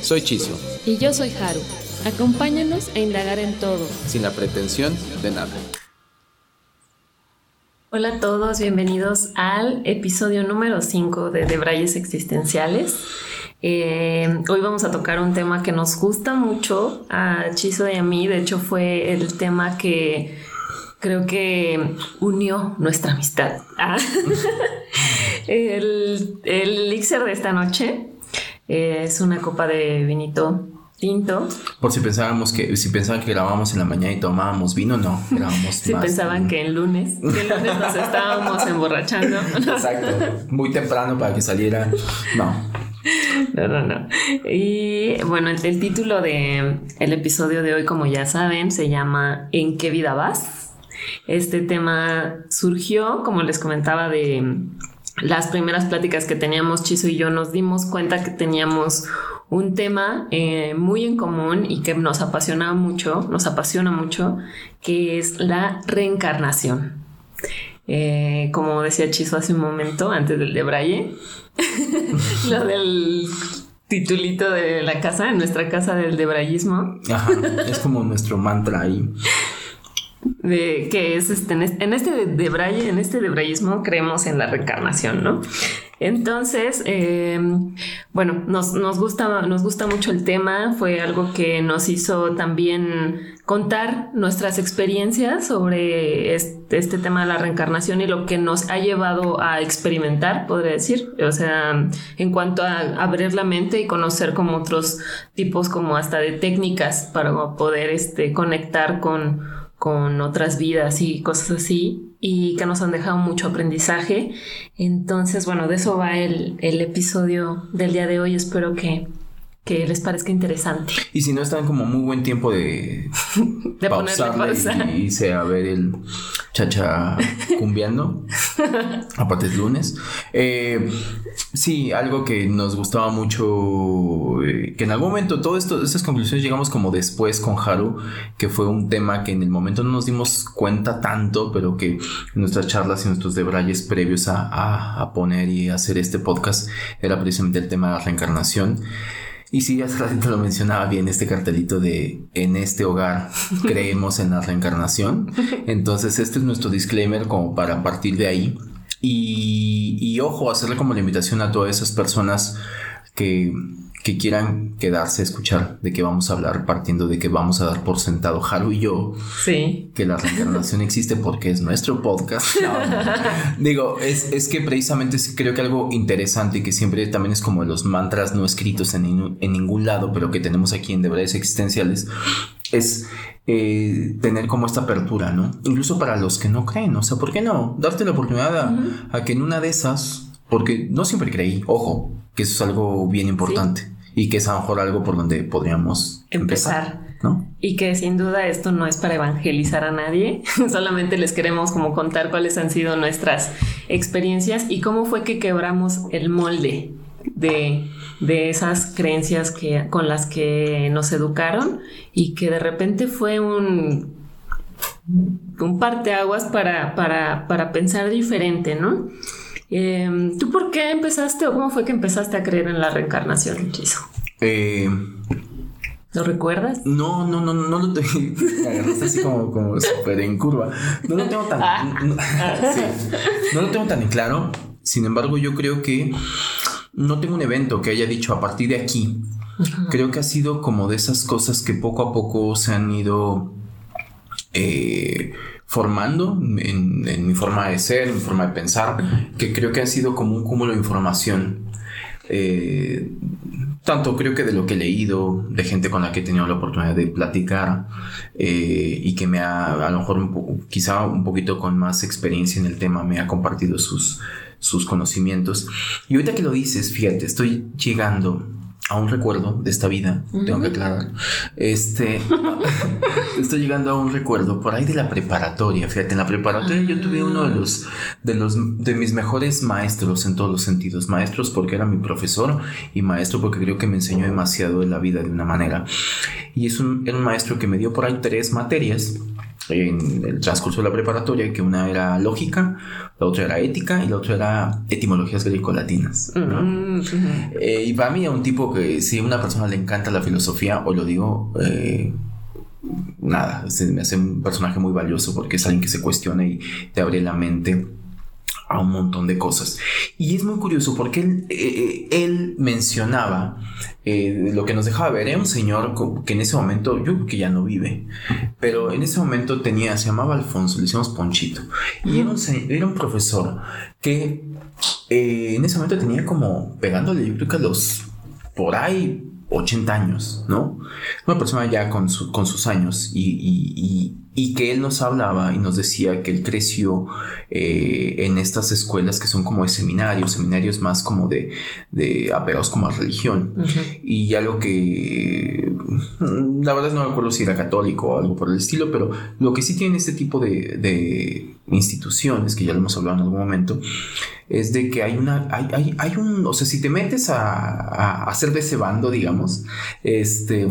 Soy Chiso. Y yo soy Haru. Acompáñanos a indagar en todo. Sin la pretensión de nada. Hola a todos, bienvenidos al episodio número 5 de Debrayes Existenciales. Eh, hoy vamos a tocar un tema que nos gusta mucho a Chiso y a mí. De hecho, fue el tema que creo que unió nuestra amistad. Ah. el, el elixir de esta noche es una copa de vinito tinto. Por si pensábamos que, si pensaban que grabábamos en la mañana y tomábamos vino, no, grabamos Si pensaban que el lunes, que el lunes nos estábamos emborrachando. Exacto, muy temprano para que saliera, no. No, no, no. Y bueno, el, el título de el episodio de hoy, como ya saben, se llama ¿En qué vida vas? Este tema surgió, como les comentaba, de las primeras pláticas que teníamos Chiso y yo, nos dimos cuenta que teníamos un tema eh, muy en común y que nos apasiona mucho, nos apasiona mucho, que es la reencarnación. Eh, como decía Chiso hace un momento, antes del de Braille, lo del titulito de la casa, en nuestra casa del debrayismo. Ajá, es como nuestro mantra ahí. De, que es este, en este, de en este debrayismo creemos en la reencarnación, ¿no? Entonces, eh, bueno, nos, nos, gusta, nos gusta mucho el tema, fue algo que nos hizo también contar nuestras experiencias sobre este, este, tema de la reencarnación y lo que nos ha llevado a experimentar, podría decir, o sea, en cuanto a abrir la mente y conocer como otros tipos como hasta de técnicas para poder este, conectar con, con otras vidas y cosas así y que nos han dejado mucho aprendizaje. Entonces, bueno, de eso va el, el episodio del día de hoy. Espero que, que les parezca interesante. Y si no están como muy buen tiempo de, de pausa. y irse a ver el chacha cumbiando, aparte es lunes. Eh, sí, algo que nos gustaba mucho, eh, que en algún momento, todo esto, estas conclusiones llegamos como después con Haru, que fue un tema que en el momento no nos dimos cuenta tanto, pero que en nuestras charlas y nuestros debrayes previos a, a poner y hacer este podcast era precisamente el tema de la reencarnación. Y sí, hace ratito lo mencionaba bien este cartelito de en este hogar creemos en la reencarnación. Entonces este es nuestro disclaimer como para partir de ahí. Y, y ojo, hacerle como la invitación a todas esas personas que que quieran quedarse a escuchar de qué vamos a hablar, partiendo de que vamos a dar por sentado Haru y yo sí. que la reencarnación existe porque es nuestro podcast. Digo, es, es, que precisamente creo que algo interesante y que siempre también es como los mantras no escritos en, en ningún lado, pero que tenemos aquí en Deberes Existenciales, es eh, tener como esta apertura, ¿no? Incluso para los que no creen, o sea, ¿por qué no? Darte la oportunidad a que en una de esas porque no siempre creí, ojo, que eso es algo bien importante y que es a lo mejor algo por donde podríamos empezar. ¿no? Y que sin duda esto no es para evangelizar a nadie, solamente les queremos como contar cuáles han sido nuestras experiencias y cómo fue que quebramos el molde de, de esas creencias que, con las que nos educaron y que de repente fue un, un parteaguas para, para, para pensar diferente, ¿no? Em, ¿Tú por qué empezaste o cómo fue que empezaste a creer en la reencarnación, Chiso? Eh, ¿Lo recuerdas? No, no, no, no lo tengo. Agarraste así como, como súper en curva. No lo tengo tan. Ah. no, sí, no lo tengo tan en claro. Sin embargo, yo creo que no tengo un evento que haya dicho a partir de aquí. Creo que ha sido como de esas cosas que poco a poco se han ido. Eh, formando en, mi forma de ser, en mi forma de pensar, que creo que ha sido como un cúmulo de información. Eh, tanto creo que de lo que he leído, de gente con la que he tenido la oportunidad de platicar eh, y que me ha, a lo mejor quizá un poquito con más experiencia en el tema, me ha compartido sus, sus conocimientos. Y ahorita que lo dices, fíjate, estoy llegando un recuerdo de esta vida, tengo que aclarar. Este, estoy llegando a un recuerdo por ahí de la preparatoria. Fíjate, en la preparatoria yo tuve uno de los, de los, de mis mejores maestros en todos los sentidos. Maestros porque era mi profesor y maestro porque creo que me enseñó demasiado de la vida de una manera. Y es un, era un maestro que me dio por ahí tres materias en el transcurso de la preparatoria, que una era lógica, la otra era ética y la otra era etimologías greco-latinas. Mm, eh, y para mí es un tipo que si a una persona le encanta la filosofía, o lo digo, eh, nada, se me hace un personaje muy valioso porque es alguien que se cuestiona y te abre la mente a un montón de cosas. Y es muy curioso porque él, eh, él mencionaba eh, lo que nos dejaba ver. Era un señor que en ese momento, yo que ya no vive, pero en ese momento tenía, se llamaba Alfonso, le decíamos Ponchito. Y era un, era un profesor que eh, en ese momento tenía como pegándole, yo creo que a los por ahí 80 años, ¿no? Una persona ya con, con sus años y, que él nos hablaba y nos decía que él creció eh, en estas escuelas que son como de seminarios, seminarios más como de, de apegados como a religión. Y algo que, mm, la verdad no me acuerdo si era católico o algo por el estilo, pero lo que sí tiene este tipo de, de instituciones, que ya lo hemos hablado en algún momento, es de que hay una, hay, hay, hay un, o sea, si te metes a, a, hacer de ese bando, digamos, este,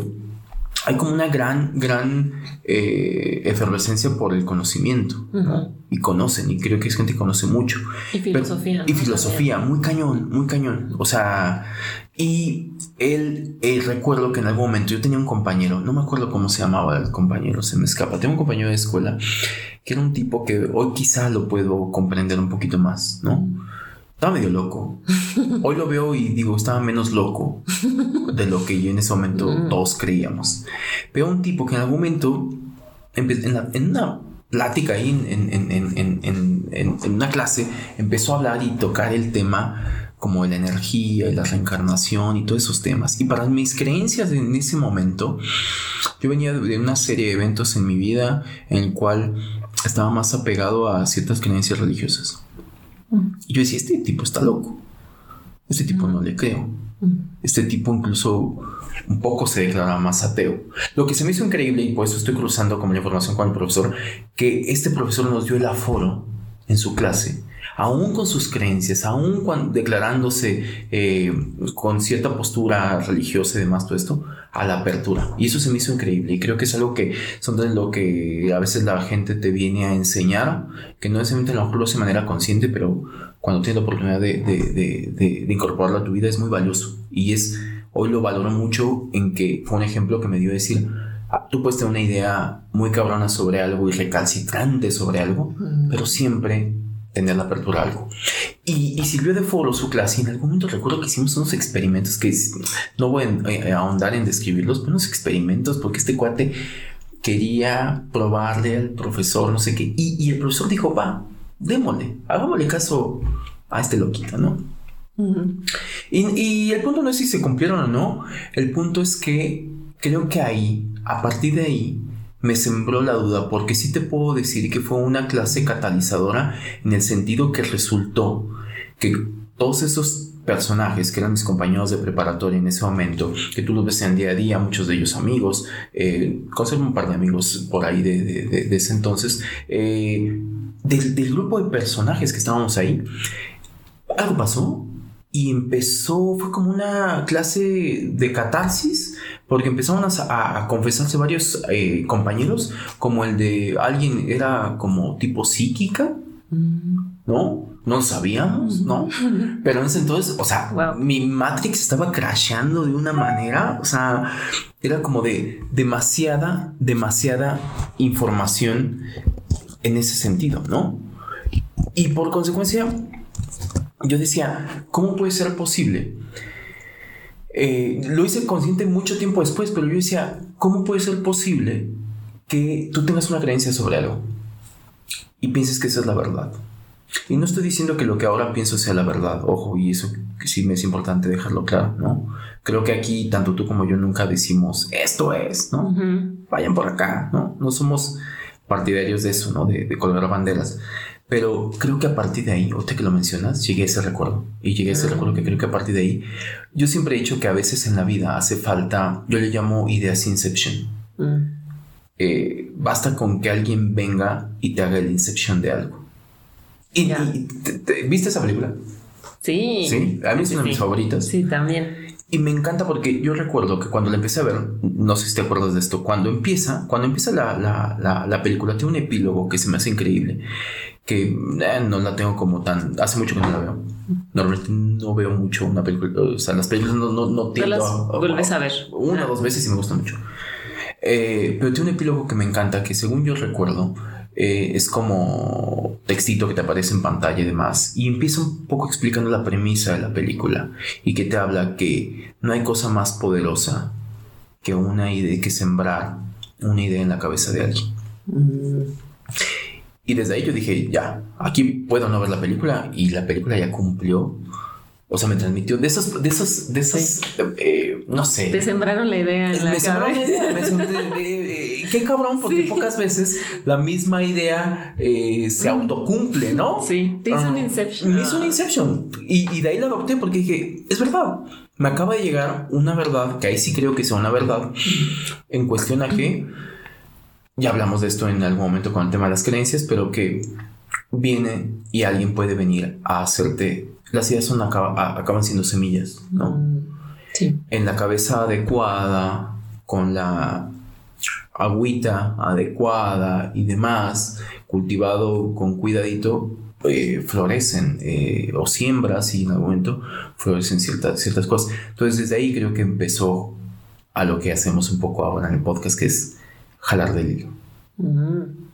hay como una gran, gran eh, efervescencia por el conocimiento. Y conocen, y creo que es gente que conoce mucho. Y filosofía. y filosofía, muy cañón, muy cañón. O sea, y él, eh, recuerdo que en algún momento yo tenía un compañero, no me acuerdo cómo se llamaba el compañero, se me escapa. Tengo un compañero de escuela que era un tipo que hoy quizá lo puedo comprender un poquito más, ¿no? Estaba medio loco. Hoy lo veo y digo, estaba menos loco de lo que yo en ese momento mm. todos creíamos. Veo un tipo que en algún momento, en, una plática ahí, en, una clase, empezó a hablar y tocar el tema como la energía y la reencarnación y todos esos temas. Y para mis creencias en ese momento, yo venía de una serie de eventos en mi vida en el cual estaba más apegado a ciertas creencias religiosas. Y yo decía, este tipo está loco. Este tipo no le creo. Este tipo incluso un poco se declara más ateo. Lo que se me hizo increíble, y por eso estoy cruzando como la información con el profesor, que este profesor nos dio el aforo en su clase aún con sus creencias, aún declarándose eh, con cierta postura religiosa y demás, todo esto, a la apertura. Y eso se me hizo increíble y creo que es algo que son de lo que a veces la gente te viene a enseñar, que no necesariamente lo mejor lo hace de manera consciente, pero cuando tienes la oportunidad de, de, incorporarlo a tu vida es muy valioso. Y es, hoy lo valoro mucho en que fue un ejemplo que me dio decir, ah, tú puedes tener una idea muy cabrona sobre algo y recalcitrante sobre algo, pero siempre tener la apertura a algo. Y, sirvió de foro su clase. Y en algún momento recuerdo que hicimos unos experimentos que no voy a, ahondar en describirlos, pero unos experimentos porque este cuate quería probarle al profesor, no sé qué. Y, el profesor dijo, va, démosle, hagámosle caso a este loquito, ¿no? y, y el punto no es si se cumplieron o no, el punto es que creo que ahí, a partir de ahí, me sembró la duda porque sí te puedo decir que fue una clase catalizadora en el sentido que resultó que todos esos personajes que eran mis compañeros de preparatoria en ese momento, que tú los ves en día a día, muchos de ellos amigos, eh, conservo un par de amigos por ahí de, ese entonces, eh, del, del grupo de personajes que estábamos ahí, algo pasó y empezó, fue como una clase de catarsis, porque empezaron a, confesarse varios eh, compañeros, como el de alguien era como tipo psíquica, ¿no? No lo sabíamos, ¿no? Pero en ese entonces, o sea, mi Matrix estaba crasheando de una manera, o sea, era como de demasiada, demasiada información en ese sentido, ¿no? Y por consecuencia, yo decía, ¿cómo puede ser posible? Eh, lo hice consciente mucho tiempo después, pero yo decía, ¿cómo puede ser posible que tú tengas una creencia sobre algo y pienses que esa es la verdad? Y no estoy diciendo que lo que ahora pienso sea la verdad, ojo, y eso sí me es importante dejarlo claro, ¿no? Creo que aquí tanto tú como yo nunca decimos, esto es, ¿no? Vayan por acá, ¿no? No somos partidarios de eso, ¿no? De, de colgar banderas. Pero creo que a partir de ahí, usted que lo mencionas, llegué a ese recuerdo. Y llegué a ese recuerdo que creo que a partir de ahí, yo siempre he dicho que a veces en la vida hace falta, yo le llamo ideas inception. Mm. Eh, basta con que alguien venga y te haga el inception de algo. Y, ¿Viste esa película? Sí. Sí, a mí es una de mis favoritas. Sí, también. Y me encanta porque yo recuerdo que cuando la empecé a ver, no sé si te acuerdas de esto, cuando empieza, cuando empieza la, la, la, película, tiene un epílogo que se me hace increíble, que eh, no la tengo como tan, hace mucho que no la veo. Normalmente no veo mucho una película, o sea, las películas no, no, no las vuelves a ver. Una o dos veces y me gusta mucho. Eh, pero tiene un epílogo que me encanta, que según yo recuerdo, eh, es como textito que te aparece en pantalla y demás. Y empieza un poco explicando la premisa de la película y que te habla que no hay cosa más poderosa que una idea, que sembrar una idea en la cabeza de alguien. Mm. Y desde ahí yo dije, ya, aquí puedo no ver la película y la película ya cumplió o sea, me transmitió de esos, de esos, de esos, eh, no sé. Te sembraron la idea. En me sembraron la idea. Me qué cabrón, porque pocas veces la misma idea eh, se autocumple, ¿no? Sí, te hizo un Inception. Me hizo un Inception. Y, y, de ahí la adopté porque dije, es verdad. Me acaba de llegar una verdad, que ahí sí creo que sea una verdad, en cuestión a que, ya hablamos de esto en algún momento con el tema de las creencias, pero que viene y alguien puede venir a hacerte las ideas son acaban siendo semillas, ¿no? Mm, sí. En la cabeza adecuada, con la agüita adecuada y demás, cultivado con cuidadito, eh, florecen eh, o siembras y en algún momento florecen ciertas, ciertas cosas. Entonces desde ahí creo que empezó a lo que hacemos un poco ahora en el podcast, que es jalar del hilo.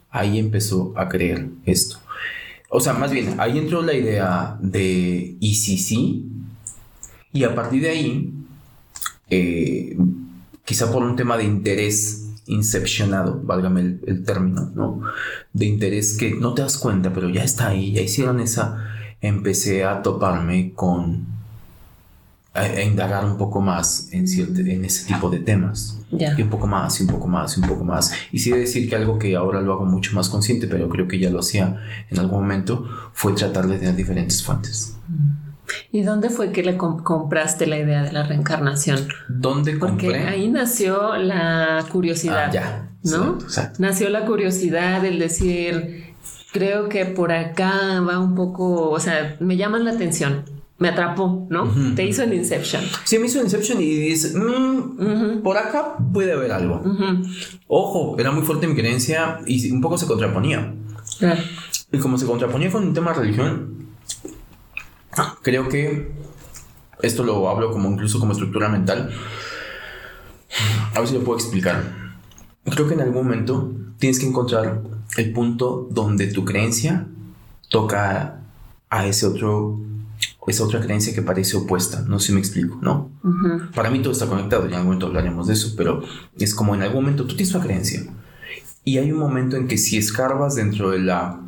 Ahí empezó a creer esto. O sea, más bien, ahí entró la idea de ¿y si sí? Y a partir de ahí, eh, quizá por un tema de interés incepcionado, válgame el, término, ¿no? De interés que no te das cuenta, pero ya está ahí, ya hicieron esa, empecé a toparme con a, indagar un poco más en, en ese tipo de temas. Y un poco más, y un poco más, y un poco más. Y sí decir que algo que ahora lo hago mucho más consciente, pero creo que ya lo hacía en algún momento, fue tratar de tener diferentes fuentes. ¿Y dónde fue que le compraste la idea de la reencarnación? ¿Dónde compré? Porque ahí nació la curiosidad. Ah, ya. ¿No? Nació la curiosidad, el decir, creo que por acá va un poco, o sea, me llaman la atención me atrapó, ¿no? Te hizo el Inception. Sí, me hizo Inception y dices, mm, por acá puede haber algo. Ojo, era muy fuerte mi creencia y un poco se contraponía. Y como se contraponía con un tema de religión, creo que esto lo hablo como incluso como estructura mental. A ver si lo puedo explicar. Creo que en algún momento tienes que encontrar el punto donde tu creencia toca a ese otro es otra creencia que parece opuesta, no sé si me explico, ¿no? Para mí todo está conectado, ya en algún momento hablaremos de eso, pero es como en algún momento tú tienes una creencia y hay un momento en que si escarbas dentro de la...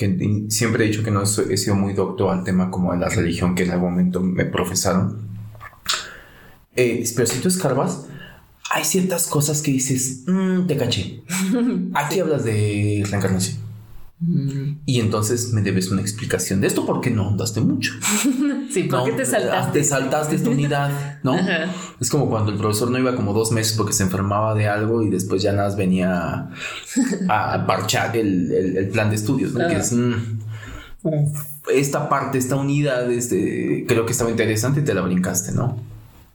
que siempre he dicho que no he sido muy docto al tema como de la religión que en algún momento me profesaron, eh, pero si tú escarbas, hay ciertas cosas que dices, mm, te caché. Aquí hablas de reencarnación y entonces me debes una explicación de esto porque no andaste mucho. sí, porque te saltaste. Te saltaste esta unidad, ¿no? Es como cuando el profesor no iba como dos meses porque se enfermaba de algo y después ya nada venía a, parchar el, plan de estudios, ¿no? Que es mm, esta parte, esta unidad, este, creo que estaba interesante y te la brincaste, ¿no?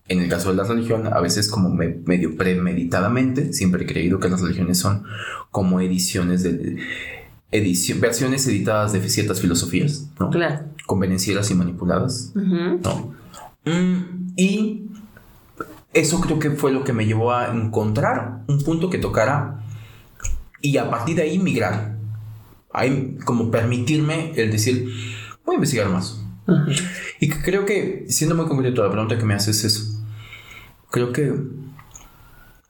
En el caso de la religión, a veces como medio premeditadamente, siempre he creído que las religiones son como ediciones de edición, versiones editadas de ciertas filosofías, ¿no? Claro. Convenencieras y manipuladas, ¿no? Mm, y eso creo que fue lo que me llevó a encontrar un punto que tocara y a partir de ahí migrar. Ahí como permitirme el decir, voy a investigar más. Y creo que, siendo muy concreto, la pregunta que me haces es. Creo que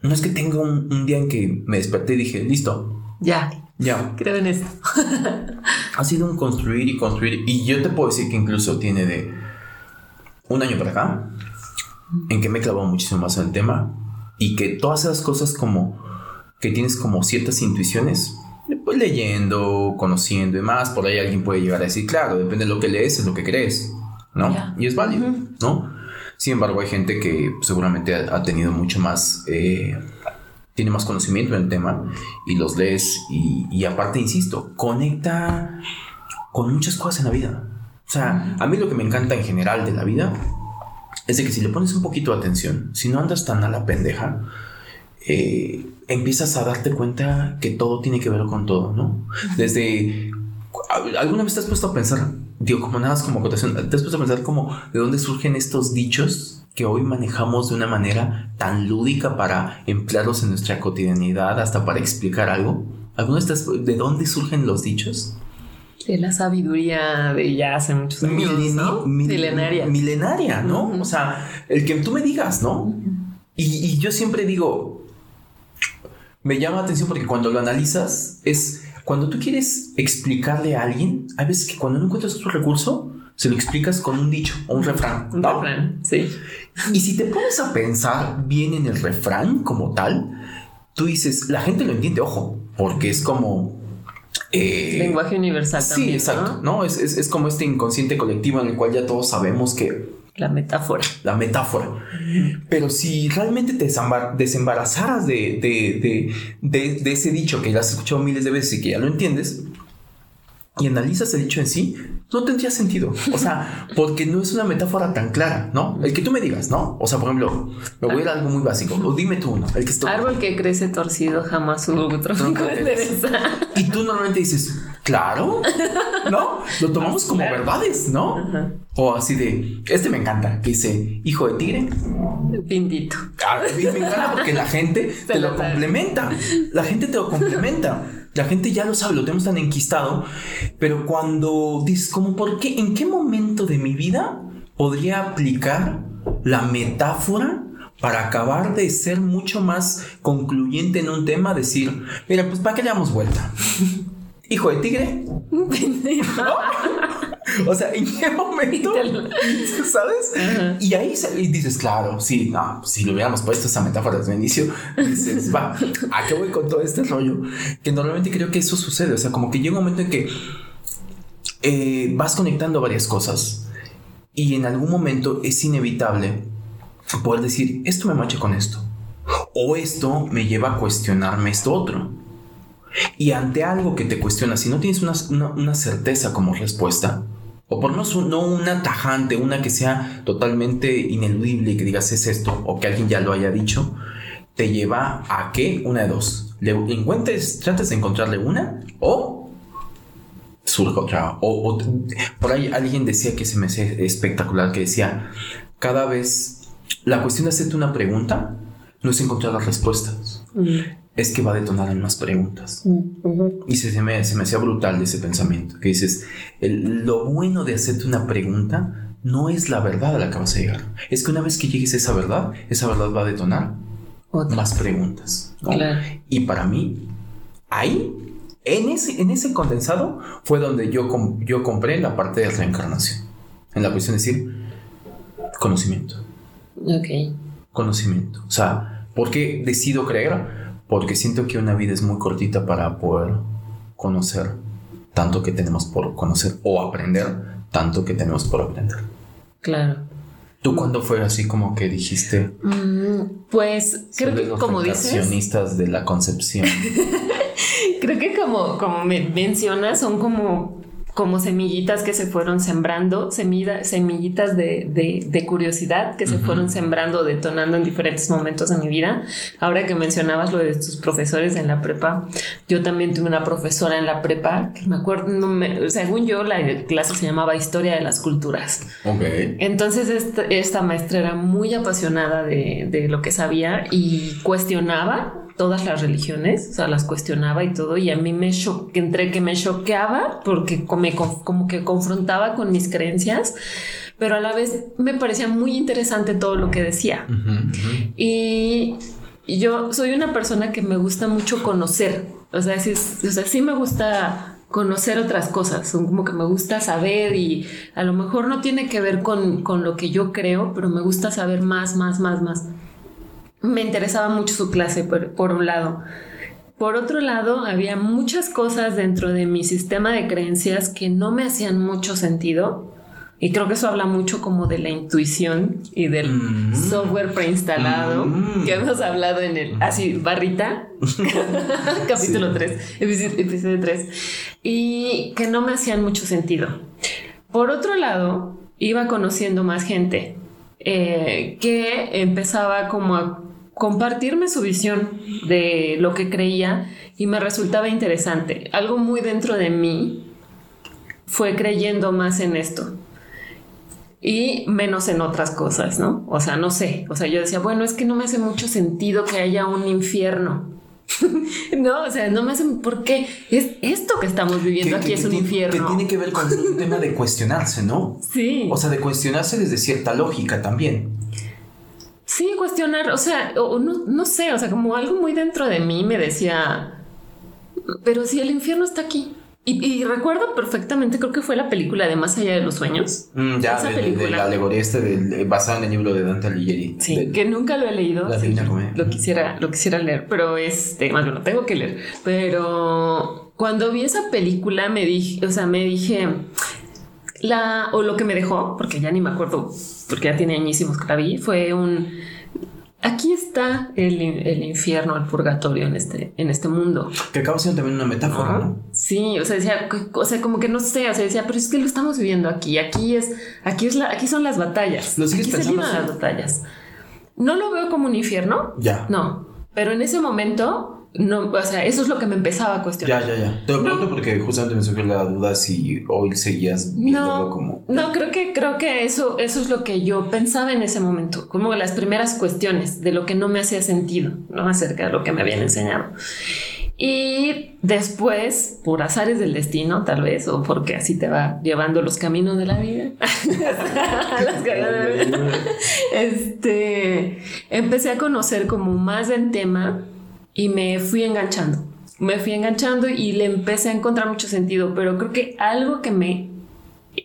no es que tenga un, un día en que me desperté y dije, listo. Ya. Ya. Creo en eso. ha sido un construir y construir. Y yo te puedo decir que incluso tiene de un año para acá, en que me he clavado muchísimo más en el tema. Y que todas esas cosas como que tienes como ciertas intuiciones, Pues leyendo, conociendo y más, por ahí alguien puede llegar a decir, claro, depende de lo que lees, es lo que crees, ¿no? Y es válido, ¿no? Sin embargo, hay gente que seguramente ha, tenido mucho más, eh, tiene más conocimiento en el tema y los lees y, aparte, insisto, conecta con muchas cosas en la vida. O sea, a mí lo que me encanta en general de la vida es de que si le pones un poquito de atención, si no andas tan a la pendeja, eh, empiezas a darte cuenta que todo tiene que ver con todo, ¿no? Desde... ¿Alguna vez te has puesto a pensar, digo, como nada más como acotación, puesto a pensar como de dónde surgen estos dichos que hoy manejamos de una manera tan lúdica para emplearlos en nuestra cotidianidad, hasta para explicar algo? ¿Alguna vez de dónde surgen los dichos? De la sabiduría de ya hace muchos años, ¿no? milenaria. Milenaria, ¿no? O sea, el que tú me digas, ¿no? y, yo siempre digo, me llama la atención porque cuando lo analizas es cuando tú quieres explicarle a alguien, hay veces que cuando no encuentras otro recurso, se lo explicas con un dicho o un refrán. Un refrán, sí. Y si te pones a pensar bien en el refrán como tal, tú dices, la gente lo entiende, ojo, porque es como eh, Lenguaje universal también. Sí, exacto. ¿no? Es, es, como este inconsciente colectivo en el cual ya todos sabemos que. La metáfora. La metáfora. Pero si realmente te desembarazaras de, de, de, de, ese dicho que ya has escuchado miles de veces y que ya lo entiendes, y analizas el dicho en sí, no tendría sentido. O sea, porque no es una metáfora tan clara, ¿no? El que tú me digas, ¿no? O sea, por ejemplo, me voy a ir a algo muy básico. O dime tú uno. El que Árbol que crece torcido jamás hubo tronco Y tú normalmente dices, claro, ¿no? Lo tomamos como verdades, ¿no? O así de, este me encanta, que dice, hijo de tigre. Pindito. Ah, me encanta porque la gente te lo complementa. La gente te lo complementa. La gente ya lo sabe, lo tenemos tan enquistado, pero cuando dices, como, ¿por qué? ¿En qué momento de mi vida podría aplicar la metáfora para acabar de ser mucho más concluyente en un tema? Decir, mira, pues ¿para qué le damos vuelta? Hijo de tigre. O sea, ¿en qué momento? ¿Sabes? Y ahí dices, claro, sí, no, si lo hubiéramos puesto esa metáfora desde el inicio, dices, va, ¿a qué voy con todo este rollo? Que normalmente creo que eso sucede. O sea, como que llega un momento en que eh, vas conectando varias cosas y en algún momento es inevitable poder decir, esto me macha con esto. O esto me lleva a cuestionarme esto otro. Y ante algo que te cuestiona, si no tienes una, una certeza como respuesta, o por no, no una tajante, una que sea totalmente ineludible y que digas es esto, o que alguien ya lo haya dicho, te lleva a que una de dos. Le encuentres, trates de encontrarle una o surja otra. O, por ahí alguien decía que se me hace espectacular, que decía, cada vez la cuestión de hacerte una pregunta no es encontrar las respuestas. Es que va a detonar en más preguntas. Y se, me, se me hacía brutal ese pensamiento, que dices, lo bueno de hacerte una pregunta no es la verdad a la que vas a llegar. Es que una vez que llegues a esa verdad, esa verdad va a detonar más preguntas. Y para mí, ahí, en ese, en ese condensado, fue donde yo, yo compré la parte de reencarnación. En la cuestión de decir, conocimiento. Ok. Conocimiento. O sea, ¿por qué decido creer? Porque siento que una vida es muy cortita para poder conocer tanto que tenemos por conocer o aprender tanto que tenemos por aprender. Claro. ¿Tú cuándo fue así como que dijiste? Mm, pues creo que como dices... de la concepción. creo que como, como me mencionas, son como como semillitas que se fueron sembrando, semillitas de, curiosidad que se fueron sembrando, detonando en diferentes momentos de mi vida. Ahora que mencionabas lo de tus profesores en la prepa, yo también tuve una profesora en la prepa, que me acuerdo, según yo, la clase se llamaba Historia de las Culturas. Ok. Entonces esta, maestra era muy apasionada de, de lo que sabía y cuestionaba todas las religiones, o sea, las cuestionaba y todo, y a mí me choque, entre que me choqueaba porque como que confrontaba con mis creencias, pero a la vez me parecía muy interesante todo lo que decía. Y yo soy una persona que me gusta mucho conocer, o sea, sí, o sea, sí me gusta conocer otras cosas, son como que me gusta saber y a lo mejor no tiene que ver con, con lo que yo creo, pero me gusta saber más, más, más, más me interesaba mucho su clase, por, un lado. por otro lado, había muchas cosas dentro de mi sistema de creencias que no me hacían mucho sentido. Y creo que eso habla mucho como de la intuición y del Mm. software preinstalado Mm. que hemos hablado en el así barrita capítulo 3 episodio 3 y que no me hacían mucho sentido por otro lado iba conociendo más gente eh, que empezaba como a compartirme su visión de lo que creía y me resultaba interesante algo muy dentro de mí fue creyendo más en esto y menos en otras cosas, ¿no? O sea, no sé, o sea, yo decía, bueno, es que no me hace mucho sentido que haya un infierno. no, o sea, no me hace, ¿por qué? Es esto que estamos viviendo aquí es un infierno. Que tiene que ver con un tema de cuestionarse, ¿no? Sí. O sea, de cuestionarse desde cierta lógica también. Sí, cuestionar, o sea, o, no, no sé, o sea, como algo muy dentro de mí me decía, pero si el infierno está aquí. Y, y recuerdo perfectamente, creo que fue la película de Más allá de los sueños. Mm, ya, Esa de, la alegoría este basada en el libro de Dante Alighieri. Sí, que nunca lo he leído. La sí, lo quisiera, lo quisiera leer, pero este, más bien lo tengo que leer. Pero cuando vi esa película me dije, o sea, me dije la o lo que me dejó, porque ya ni me acuerdo, porque ya tiene añísimos que la vi, fue un aquí está el, el infierno, el purgatorio en este, en este mundo. Que acaba siendo también una metáfora, ¿no? Sí, o sea, decía, o sea, como que no sé, o sea, decía, pero es que lo estamos viviendo aquí, aquí es, aquí es la, aquí son las batallas. ¿Lo sigues aquí se pensando así? las batallas. No lo veo como un infierno, Ya. no, pero en ese momento, no, o sea, eso es lo que me empezaba a cuestionar. Ya, ya, ya. Te lo pregunto porque justamente me surgió la duda si hoy seguías viéndolo No, como. no, creo que, creo que eso, eso es lo que yo pensaba en ese momento, como las primeras cuestiones de lo que no me hacía sentido, ¿no? Acerca de lo que me habían enseñado. Y después, por azares del destino, tal vez, o porque así te va llevando los caminos de la vida, Los de la vida. este, empecé a conocer como más del tema y me fui enganchando. Me fui enganchando y le empecé a encontrar mucho sentido, pero creo que algo que me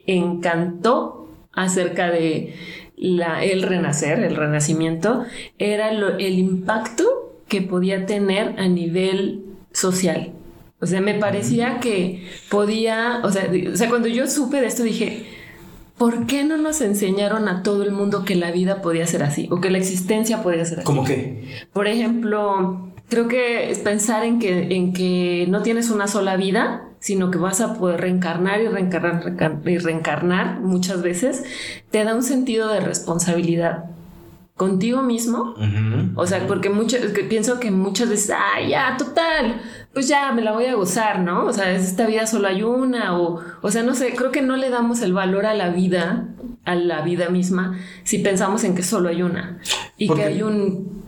encantó acerca de la, el renacer, el renacimiento, era lo- el impacto que podía tener a nivel social. O sea, me parecía que podía, o sea, o sea, cuando yo supe de esto dije, ¿por qué no nos enseñaron a todo el mundo que la vida podía ser así o que la existencia podía ser así? ¿Cómo qué? Por ejemplo, creo que es pensar en que, en que no tienes una sola vida, sino que vas a poder reencarnar y reencarnar, reencar- y reencarnar muchas veces, te da un sentido de responsabilidad contigo mismo. O sea, porque muchas, que pienso que muchas veces, ah, ya, total, pues ya me la voy a gozar, ¿no? O sea, es esta vida solo hay una, o, o sea, no sé, creo que no le damos el valor a la vida, a la vida misma, si pensamos en que solo hay una y Porque- que hay un,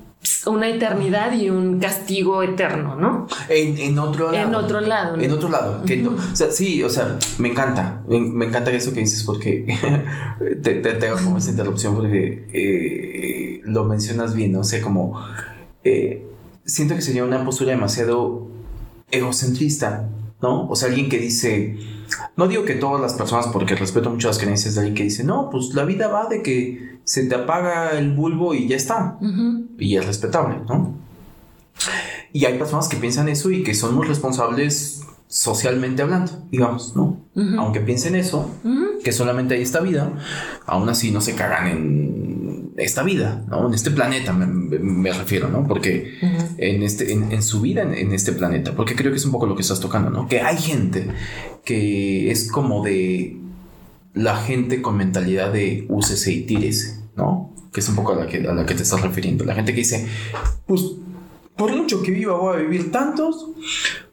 una eternidad y un castigo eterno, ¿no? En, en otro lado. En otro lado, ¿no? En otro lado. o sea, sí, o sea, me encanta. Me, me encanta eso que dices porque te, te, te hago como esa interrupción porque eh, lo mencionas bien, ¿no? O sea, como eh, siento que sería una postura demasiado egocentrista, ¿no? O sea, alguien que dice, no digo que todas las personas, porque respeto mucho las creencias de alguien que dice, no, pues la vida va de que se te apaga el bulbo y ya está y es respetable, ¿no? Y hay personas que piensan eso y que son muy responsables socialmente hablando, digamos, ¿no? Aunque piensen eso, que solamente hay esta vida, aún así no se cagan en esta vida, ¿no? En este planeta me, refiero, ¿no? Porque en, este, en, en su vida en, en este planeta, porque creo que es un poco lo que estás tocando, ¿no? Que hay gente que es como de la gente con mentalidad de úsese y tírese, ¿no? Que es un poco a la que, a la que te estás refiriendo. La gente que dice, pues por mucho que viva voy a vivir tantos,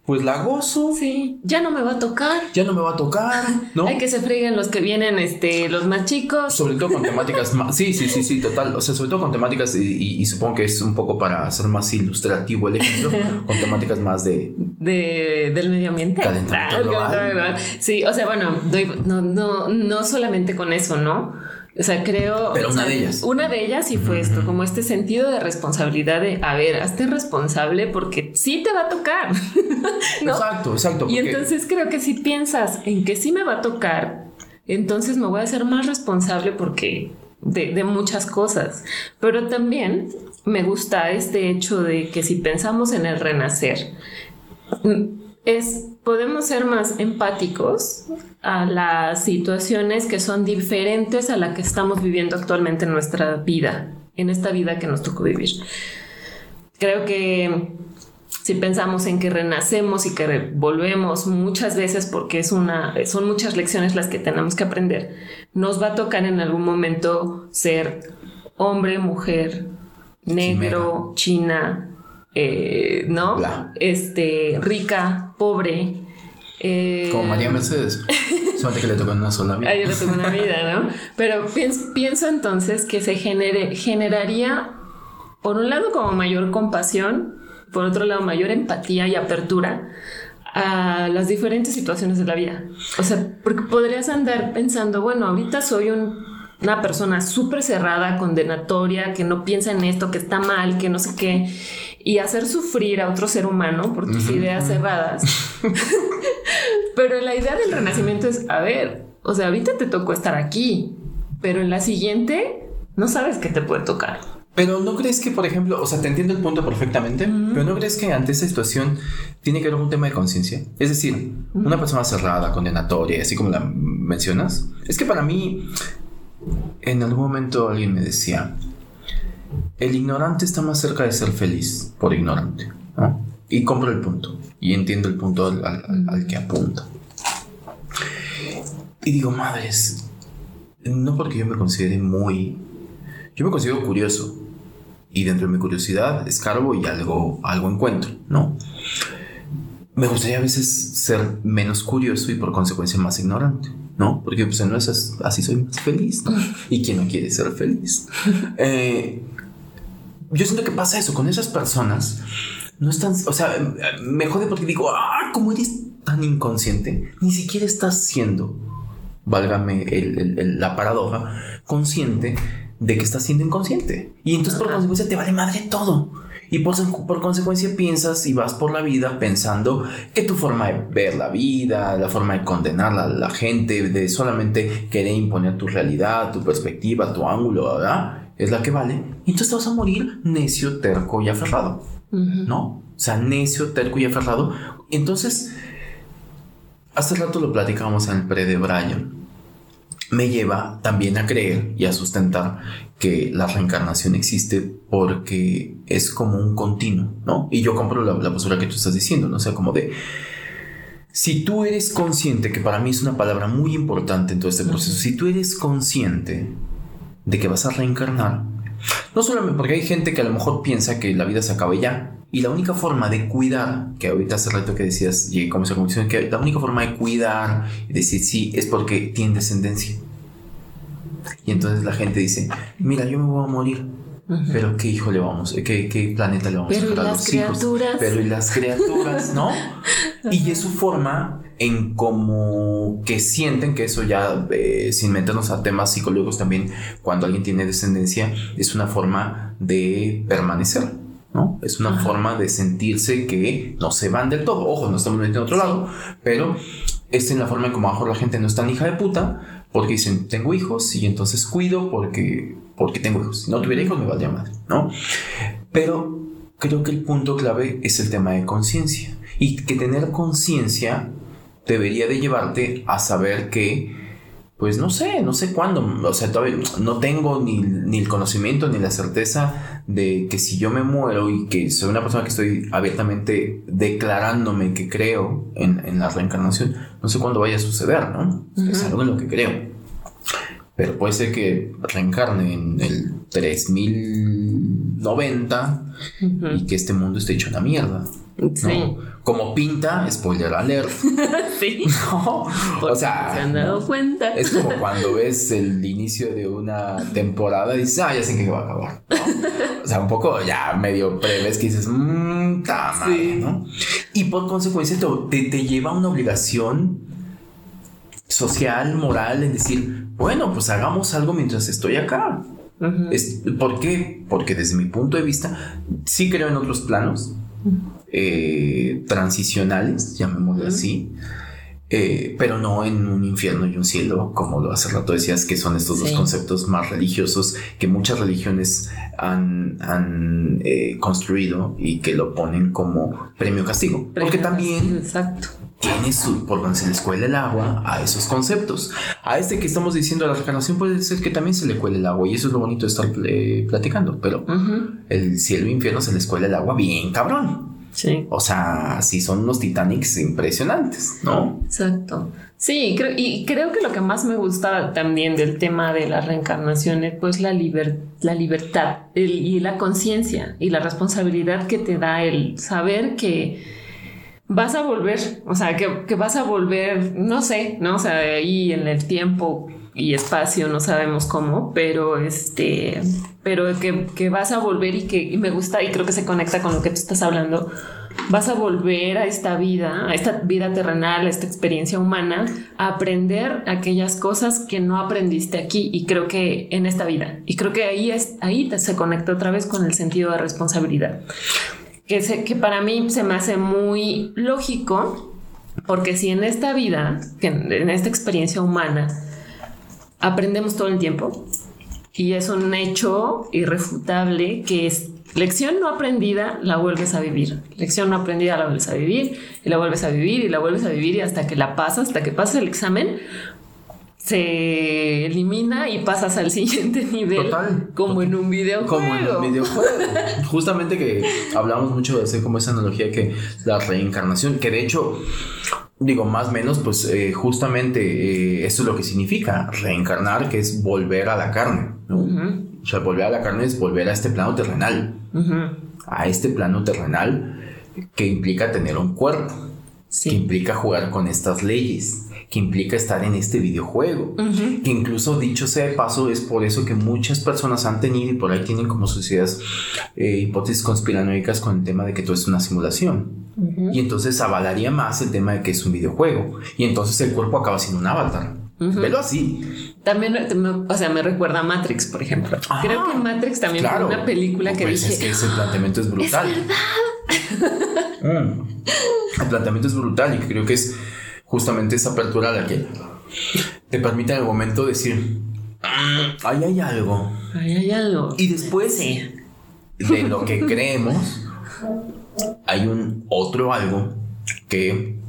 pues la gozo, Sí, ya no me va a tocar. ya no me va a tocar, ¿no? Hay que se freguen los que vienen, este, los más chicos. Sobre todo con temáticas más. Sí, sí, sí, sí, total. O sea, sobre todo con temáticas, y, y- y supongo que es un poco para hacer más ilustrativo el ejemplo, con temáticas más de. de, del medio ambiente. Calentamiento global. Sí, o sea, bueno, doy- no, no, no solamente con eso, ¿no? O sea, creo. Pero o una sea, de ellas. Una de ellas sí fue esto, como este sentido de responsabilidad de, a ver, hazte responsable porque sí te va a tocar. ¿no? Exacto, exacto. Y porque- entonces creo que si piensas en que sí me va a tocar, entonces me voy a hacer más responsable porque de, de muchas cosas. Pero también me gusta este hecho de que si pensamos en el renacer, es podemos ser más empáticos a las situaciones que son diferentes a la que estamos viviendo actualmente en nuestra vida, en esta vida que nos tocó vivir. Creo que si pensamos en que renacemos y que volvemos muchas veces porque es una, son muchas lecciones las que tenemos que aprender, nos va a tocar en algún momento ser hombre, mujer, negro, china, eh, ¿no? Este, rica, pobre. Eh, Como María Mercedes. Solamente que le tocó una sola vida. A le tocó una vida, ¿no? Pero pienso, pienso entonces que se genere, generaría, por un lado, como mayor compasión por otro lado, mayor empatía y apertura a las diferentes situaciones de la vida. O sea, porque podrías andar pensando, bueno, ahorita soy una persona súper cerrada, condenatoria, que no piensa en esto, que está mal, que no sé qué, y hacer sufrir a otro ser humano por tus ideas cerradas. pero la idea del renacimiento es, a ver, o sea, ahorita te tocó estar aquí, pero en la siguiente no sabes qué te puede tocar. Pero no crees que, por ejemplo, o sea, te entiendo el punto perfectamente, pero no crees que ante esta situación tiene que haber un tema de conciencia. Es decir, una persona cerrada, condenatoria, así como la mencionas. Es que para mí, en algún momento alguien me decía, el ignorante está más cerca de ser feliz por ignorante. Y compro el punto y entiendo el punto al que apunta. Y digo, madres, no porque yo me considere muy... Yo me considero curioso, y dentro de mi curiosidad escarbo y algo, algo encuentro, ¿no? Me gustaría a veces ser menos curioso y por consecuencia más ignorante, ¿no? Porque pues no es así soy más feliz, ¿no? ¿Y quién no quiere ser feliz? Eh, yo siento que pasa eso con esas personas. No están, o sea, me jode porque digo, ah, ¿cómo eres tan inconsciente? Ni siquiera estás siendo, válgame la paradoja, consciente de que estás siendo inconsciente. Y entonces por consecuencia te vale madre todo. Y por, por, consecuencia piensas y vas por la vida pensando que tu forma de ver la vida, la forma de condenar a la gente, de solamente querer imponer tu realidad, tu perspectiva, tu ángulo, ¿verdad? Es la que vale. Y entonces te vas a morir necio, terco y aferrado. ¿No? O sea, necio, terco y aferrado. Entonces, hace rato lo platicábamos en el pre de Brian me lleva también a creer y a sustentar que la reencarnación existe porque es como un continuo, ¿no? Y yo compro la, postura que tú estás diciendo, ¿no? O sea, como de... Si tú eres consciente, que para mí es una palabra muy importante en todo este proceso, si tú eres consciente de que vas a reencarnar, no solamente porque hay gente que a lo mejor piensa que la vida se acaba ya, y la única forma de cuidar, que ahorita hace rato que decías, llegué como esa conclusión, que la única forma de cuidar y decir sí es porque tiene descendencia. Y entonces la gente dice, mira, yo me voy a morir. Pero qué hijo le vamos, qué, qué planeta le vamos a dejar a los criaturas. hijos. Pero y las criaturas, ¿no? y es su forma en como que sienten que eso ya, eh, sin meternos a temas psicológicos también, cuando alguien tiene descendencia, es una forma de permanecer. ¿no? Es una forma de sentirse que no se van del todo. Ojo, no estamos en otro lado, pero es en la forma en como mejor la gente no es tan hija de puta, porque dicen, tengo hijos y entonces cuido porque, porque tengo hijos. Si no tuviera hijos me valdría madre, ¿no? Pero creo que el punto clave es el tema de conciencia. Y que tener conciencia debería de llevarte a saber que pues no sé, no sé cuándo, o sea, todavía no tengo ni, ni, el conocimiento ni la certeza de que si yo me muero y que soy una persona que estoy abiertamente declarándome que creo en, en la reencarnación, no sé cuándo vaya a suceder, ¿no? Es algo en lo que creo. Pero puede ser que reencarne en el 3090 y que este mundo esté hecho una mierda. Sí. Como pinta, spoiler alert. sí. o sea. Se han dado cuenta. Es como cuando ves el inicio de una temporada y dices, ah, ya sé que va a acabar. o sea, un poco ya medio preves que dices, mmm, ¿no? Y por consecuencia te, te lleva a una obligación social, moral, en decir, bueno, pues hagamos algo mientras estoy acá. ¿Por qué? Porque desde mi punto de vista, sí creo en otros planos eh, transicionales, llamémoslo así, eh, pero no en un infierno y un cielo, como lo hace rato decías, que son estos dos conceptos más religiosos que muchas religiones han, eh, construido y que lo ponen como premio castigo. Porque también exacto. Tiene su, por donde se le cuele el agua a esos conceptos. A este que estamos diciendo, la reencarnación puede ser que también se le cuele el agua y eso es lo bonito de estar eh, platicando, pero el cielo e infierno se les cuele el agua bien cabrón. Sí. O sea, sí son unos Titanics impresionantes, ¿no? Exacto. Sí, creo, y creo que lo que más me gusta también del tema de la reencarnación es pues la, la libertad y la conciencia y la responsabilidad que te da el saber que vas a volver, o sea, que, que, vas a volver, no sé, ¿no? O sea, ahí en el tiempo y espacio, no sabemos cómo, pero este, pero que, vas a volver y que me gusta y creo que se conecta con lo que tú estás hablando, vas a volver a esta vida, a esta vida terrenal, a esta experiencia humana, a aprender aquellas cosas que no aprendiste aquí y creo que en esta vida. Y creo que ahí, es, ahí se conecta otra vez con el sentido de responsabilidad, que, que para mí se me hace muy lógico, porque si en esta vida, en esta experiencia humana, aprendemos todo el tiempo y es un hecho irrefutable que es lección no aprendida, la vuelves a vivir. Lección no aprendida, la vuelves a vivir y la vuelves a vivir y la vuelves a vivir y hasta que la pasas, hasta que pasas el examen, se elimina y pasas al siguiente nivel. Total. Como en un videojuego. Como en un videojuego. Justamente que hablamos mucho de hacer como esa analogía que la reencarnación, que de hecho digo, más o menos, pues eh, justamente eh, eso es lo que significa reencarnar, que es volver a la carne. O sea, volver a la carne es volver a este plano terrenal. A este plano terrenal que implica tener un cuerpo, que implica jugar con estas leyes, que implica estar en este videojuego. Que incluso dicho sea de paso, es por eso que muchas personas han tenido y por ahí tienen como sociedades eh, hipótesis conspiranoicas con el tema de que todo es una simulación. Y entonces avalaría más el tema de que es un videojuego. Y entonces el cuerpo acaba siendo un avatar. Velo así. También, o sea, me recuerda a Matrix, por ejemplo. Creo que Matrix también fue una película que pues dije. Es que ese planteamiento es brutal. Mm. El planteamiento es brutal y creo que es justamente esa apertura de que te permite en el momento decir, mm, ahí hay algo. Ahí hay algo. Y después de lo que creemos, hay un otro algo que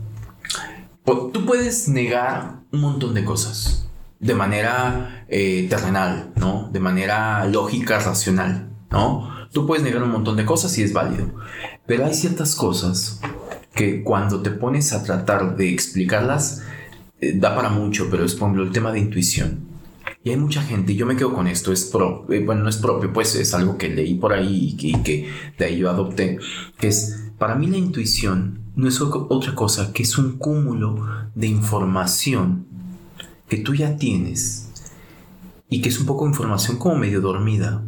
tú puedes negar un montón de cosas de manera eh, terrenal, ¿no? De manera lógica, racional, ¿no? Tú puedes negar un montón de cosas y es válido, pero hay ciertas cosas que cuando te pones a tratar de explicarlas, eh, da para mucho, pero es por ejemplo el tema de intuición. Y hay mucha gente, y yo me quedo con esto, es pro, eh, bueno, no es propio, pues es algo que leí por ahí y que, de ahí yo adopté, que es, para mí la intuición no es otra cosa que es un cúmulo de información que tú ya tienes y que es un poco de información como medio dormida,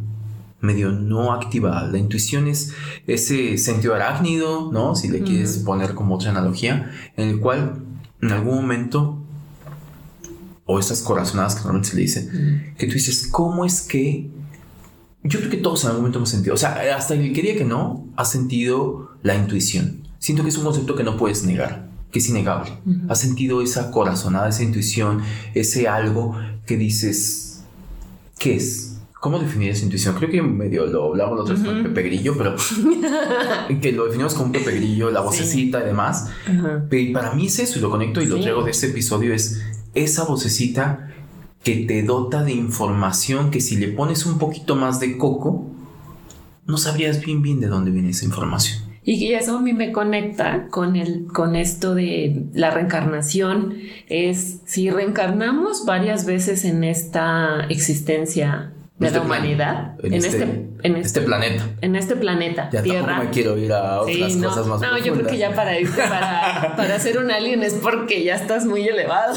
medio no activada. La intuición es ese sentido arácnido, ¿no? Si le quieres poner como otra analogía, en el cual en algún momento o esas corazonadas que normalmente se le dice, que tú dices, ¿cómo es que... Yo creo que todos en algún momento hemos sentido, o sea, hasta el que quería que no, ha sentido la intuición. Siento que es un concepto que no puedes negar, que es innegable. Has sentido esa corazonada, esa intuición, ese algo que dices, ¿qué es? ¿Cómo definir esa intuición? Creo que medio lo hablamos la otra vez con Pepe Grillo, pero que lo definimos como un Pepe Grillo, la vocecita y demás. Pero para mí es eso y lo conecto y lo traigo de este episodio es esa vocecita que te dota de información que si le pones un poquito más de coco, no sabrías bien bien de dónde viene esa información. Y eso a mí me conecta con, el, con esto de la reencarnación. Es si reencarnamos varias veces en esta existencia de este la humanidad, en, este, este, en este, planeta. En este planeta, ya Tierra. me quiero ir a otras cosas más No, yo creo que ya para irte para, para ser un alien es porque ya estás muy elevado.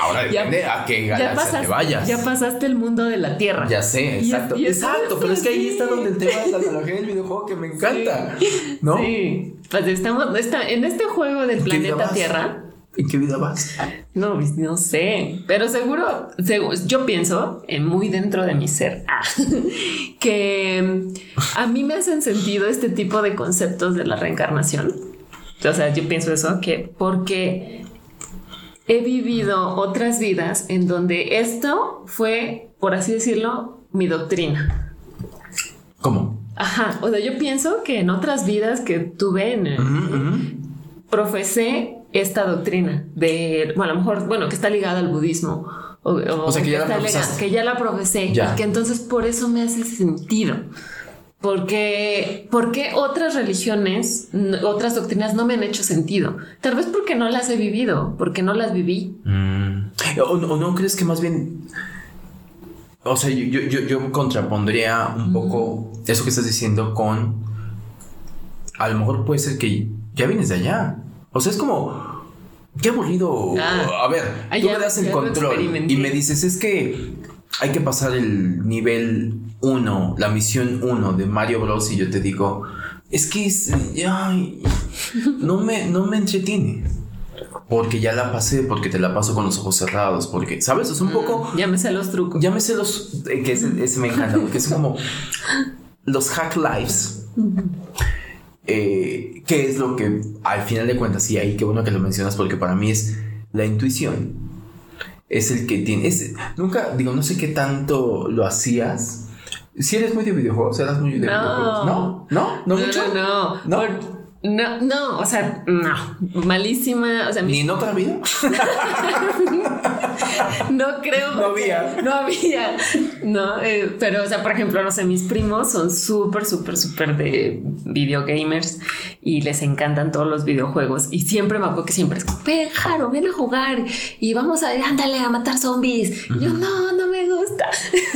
Ahora depende a qué galaxia te vayas. Ya pasaste el mundo de la Tierra. Ya sé, exacto. exacto, pero es que ahí está donde el tema de la analogía del videojuego que me encanta. ¿No? Sí. Pues estamos está, en este juego del planeta Tierra. ¿En qué vida vas? No, pues, no sé, pero seguro, yo pienso en muy dentro de mi ser ah, que a mí me hacen sentido este tipo de conceptos de la reencarnación. O sea, yo pienso eso, que porque he vivido otras vidas en donde esto fue, por así decirlo, mi doctrina. ¿Cómo? Ajá, o sea, yo pienso que en otras vidas que tuve, en, profesé esta doctrina de, bueno, a lo mejor, bueno, que está ligada al budismo. O, sea, que, ya la que ya la profesé. Y que entonces por eso me hace sentido. Porque, porque otras religiones, otras doctrinas no me han hecho sentido. Tal vez porque no las he vivido, porque no las viví. Mm. O, no crees que más bien... O sea, yo, yo, yo contrapondría un poco eso que estás diciendo con... A lo mejor puede ser que ya vienes de allá. O sea, es como... Qué aburrido. Ah. a ver, tú me das el control y me dices, es que hay que pasar el nivel 1, la misión 1 de Mario Bros. Y yo te digo, es que no, me, no me entretiene. Porque ya la pasé, porque te la paso con los ojos cerrados, porque, ¿sabes? Es un mm, poco... Ya me sé los trucos. Ya me sé los... Eh, que ese, me encanta, porque es como los hack lives. Eh, ¿Qué es lo que al final de cuentas, sí, ahí qué bueno que lo mencionas, porque para mí es la intuición. Es el que tiene... nunca, digo, no sé qué tanto lo hacías si eres muy de videojuegos, eras muy de videojuegos. No, no, no, mucho. No, no. no. No, o sea, no, malísima. O sea, ¿Ni en otra vida? no creo. No había. No había. No, eh, pero, o sea, por ejemplo, no sé, mis primos son súper, súper, súper de videogamers y les encantan todos los videojuegos. Y siempre me acuerdo que siempre es como, ven, Jaro, ven a jugar y vamos a, ándale a matar zombies. Yo, no, no me gusta.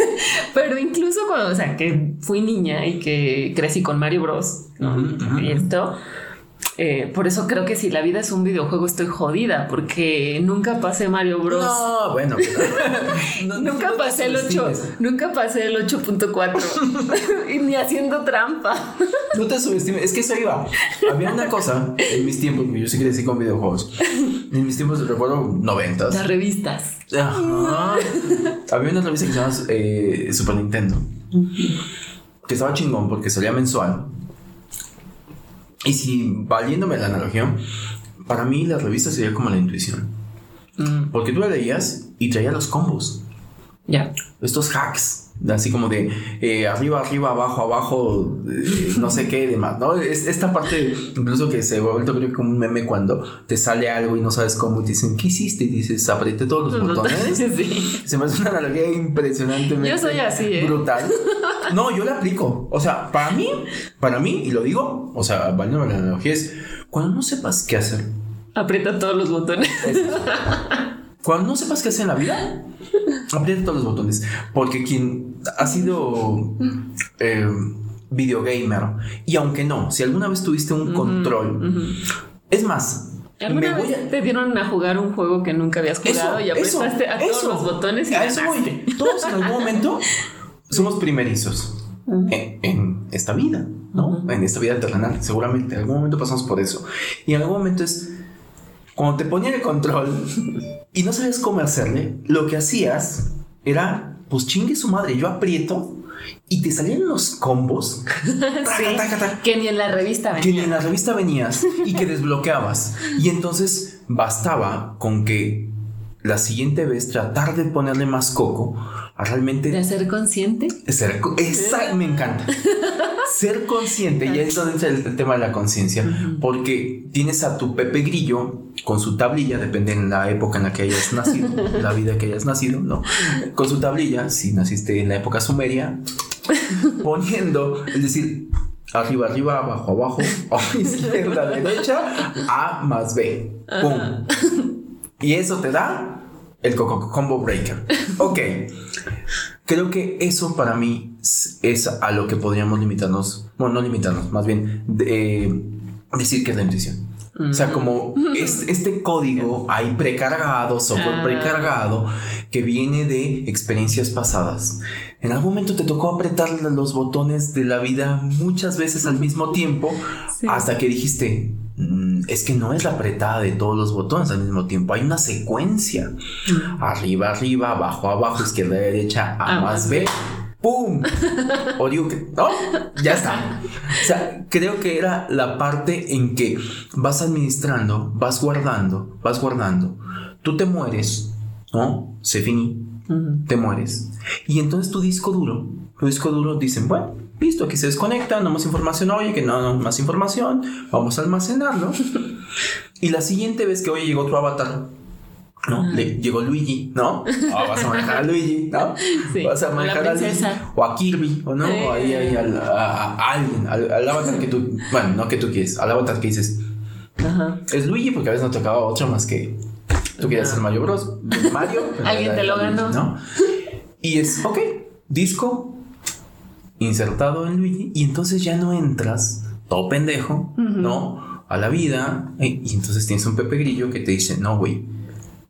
pero incluso cuando, o sea, que fui niña y que crecí con Mario Bros. Y esto eh, por eso creo que si la vida es un videojuego estoy jodida porque nunca pasé Mario Bros. No, bueno. nunca pasé el 8, nunca pasé el 8.4 y ni haciendo trampa. no te subestimes, es que eso iba. Había una cosa en mis tiempos, yo sí crecí con videojuegos. En mis tiempos recuerdo 90 Las revistas. Había una revista que se llama eh, Super Nintendo. Que estaba chingón porque salía mensual y si, valiéndome la analogía, para mí la revista sería como la intuición. Mm. Porque tú la leías y traía los combos. Ya. Estos hacks. Así como de eh, arriba, arriba, abajo, abajo, eh, no sé qué, demás, ¿no? Es, esta parte, incluso que se vuelto creo como un meme cuando te sale algo y no sabes cómo y te dicen, ¿qué hiciste? Y dices, apreté todos los botones. Sí. Se me hace una analogía impresionantemente yo soy así, ¿eh? brutal. No, yo la aplico. O sea, para mí, para mí, y lo digo, o sea, valiendo la analogía es cuando no sepas qué hacer. Aprieta todos los botones. Cuando no sepas qué hacer en la vida, aprieta todos los botones. Porque quien ha sido eh, videogamer, y aunque no, si alguna vez tuviste un control, es más, ¿Alguna vez te dieron a jugar un juego que nunca habías jugado y apretaste a todos los botones y a eso Todos en algún momento somos primerizos en, esta vida, ¿no? En esta vida terrenal, seguramente. En algún momento pasamos por eso. Y en algún momento es cuando te ponían el control y no sabías cómo hacerle, lo que hacías era, pues chingue su madre, yo aprieto y te salían los combos que ni en la revista venías. Que ni en la revista venías y que desbloqueabas. Y entonces bastaba con que la siguiente vez tratar de ponerle más coco a realmente... ¿De ser consciente? Ser, esa me encanta. ser consciente, y es donde entra el, tema de la conciencia, porque tienes a tu Pepe Grillo con su tablilla, depende en la época en la que hayas nacido, la vida que hayas nacido, ¿no? Con su tablilla, si naciste en la época sumeria, poniendo, es decir, arriba, arriba, abajo, abajo, izquierda, derecha, A más B. ¡Pum! Y eso te da el Combo Breaker. Ok. Creo que eso para mí es a lo que podríamos limitarnos. Bueno, no limitarnos, más bien decir que es la intuición. O sea, como este código hay precargado, software ah. precargado, que viene de experiencias pasadas. En algún momento te tocó apretar los botones de la vida muchas veces al mismo tiempo, hasta que dijiste, mm, es que no es la apretada de todos los botones al mismo tiempo, hay una secuencia. Mm. Arriba, arriba, abajo, abajo, izquierda, derecha, A, más B. ¡Pum! O digo que, ¿no? Ya está. O sea, creo que era la parte en que vas administrando, vas guardando, vas guardando tú te mueres, ¿no? Se finí, te mueres. Y entonces tu disco duro, tu disco duro dicen, bueno, listo, aquí se desconecta, no más información, oye, que no, no más información, vamos a almacenarlo. y la siguiente vez que, oye, llegó otro avatar, ¿no? Le, llegó Luigi, ¿no? Ah, vas a manejar a Luigi, ¿no? vas a manejar a Luigi. O a Kirby, ¿o no? O ahí, ahí al, a, a, alguien, al, al, avatar que tú, bueno, no que tú quieres, al avatar que dices. Ajá. Es Luigi porque a veces no tocaba otro más que tú quieres ser Mario Bros. Mario. Alguien te lo ganó. ¿no? Y es, ok, disco insertado en Luigi y entonces ya no entras todo pendejo, ¿no? A la vida y entonces tienes un Pepe Grillo que te dice, no, güey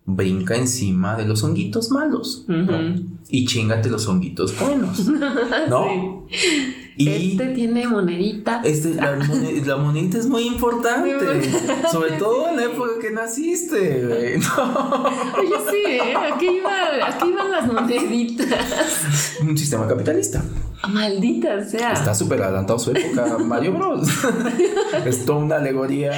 brinca encima de los honguitos malos y chingate los honguitos buenos, ¿no? Y este tiene monedita. Este, la, monedita, es muy importante. sobre todo en la época que naciste, güey. Oye, sí, ¿eh? Aquí, iba, aquí iban las moneditas. Un sistema capitalista. Maldita sea. Está súper adelantado su época, Mario Bros. es toda una alegoría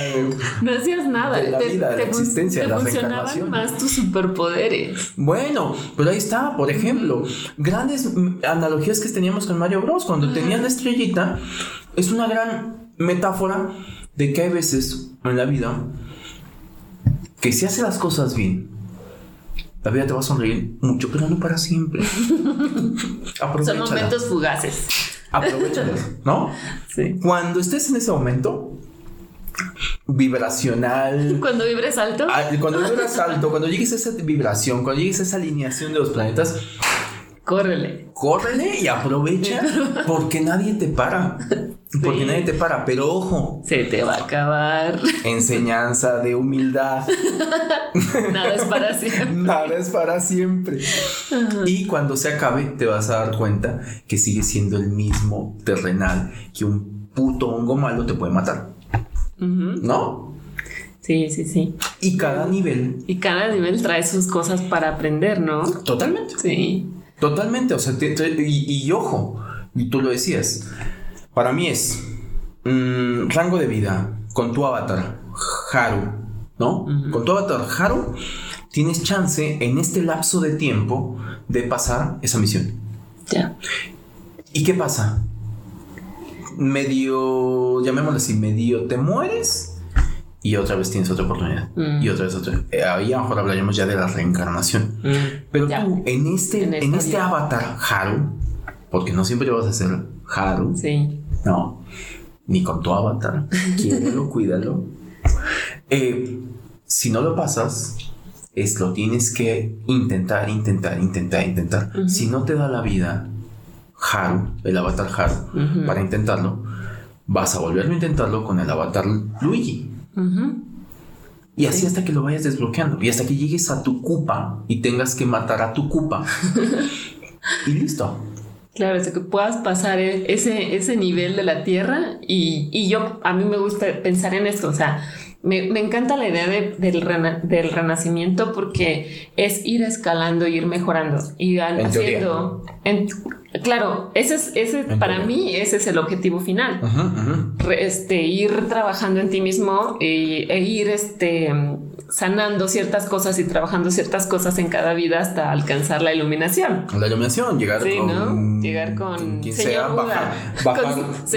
No hacías nada. De la vida, de la existencia, de la reencarnación. más tus superpoderes. Bueno, pero ahí está, por ejemplo, grandes analogías que teníamos con Mario Bros. Cuando tenían la estrellita, es una gran metáfora de que hay veces en la vida que si hace las cosas bien, la vida te va a sonreír mucho, pero no para siempre. Son momentos fugaces. Aprovechalos, ¿no? Sí. Cuando estés en ese momento vibracional. Cuando vibres alto. Ah, cuando vibres alto, cuando llegues a esa vibración, cuando llegues a esa alineación de los planetas, Córrele. Córrele y aprovecha porque nadie te para. Porque nadie te para, pero ojo. Se te va a acabar. Enseñanza de humildad. Nada es para siempre. Nada es para siempre. Y cuando se acabe, te vas a dar cuenta que sigue siendo el mismo terrenal que un puto hongo malo te puede matar. ¿No? Sí, sí, sí. Y cada nivel. Y cada nivel trae sus cosas para aprender, ¿no? Totalmente. Sí. Totalmente, o sea, y, ojo, y tú lo decías, para mí es mm, rango de vida con tu avatar, Haru, ¿no? Con tu avatar, Haru, tienes chance en este lapso de tiempo de pasar esa misión. Ya. ¿Y qué pasa? Medio, llamémoslo así, medio te mueres y otra vez tienes otra oportunidad mm. y otra vez otra. Eh, ahí a lo mejor hablaríamos ya de la reencarnación. Mm. Pero tú, en este, en, este avatar Haru, porque no siempre vas a ser Haru. Sí. No. Ni con tu avatar. Quiérelo, cuídalo. Eh, si no lo pasas, es lo tienes que intentar, intentar, intentar, intentar. Si no te da la vida Haru, el avatar Haru, para intentarlo, vas a volverlo a intentarlo con el avatar Luigi. Y así hasta que lo vayas desbloqueando. Y hasta que llegues a tu cupa y tengas que matar a tu cupa. y listo. Claro, es que puedas pasar e-, ese, ese nivel de la tierra. Y, y, yo, a mí me gusta pensar en esto. O sea, me, me encanta la idea de, del, del, renacimiento porque es ir escalando, ir mejorando, ir haciendo. En, claro, ese es, ese, para mí, ese es el objetivo final. Este, ir trabajando en ti mismo e, e ir este, sanando ciertas cosas y trabajando ciertas cosas en cada vida hasta alcanzar la iluminación. La iluminación, llegar sí, con. ¿no? Llegar con. Quien sea, bajar, bajar,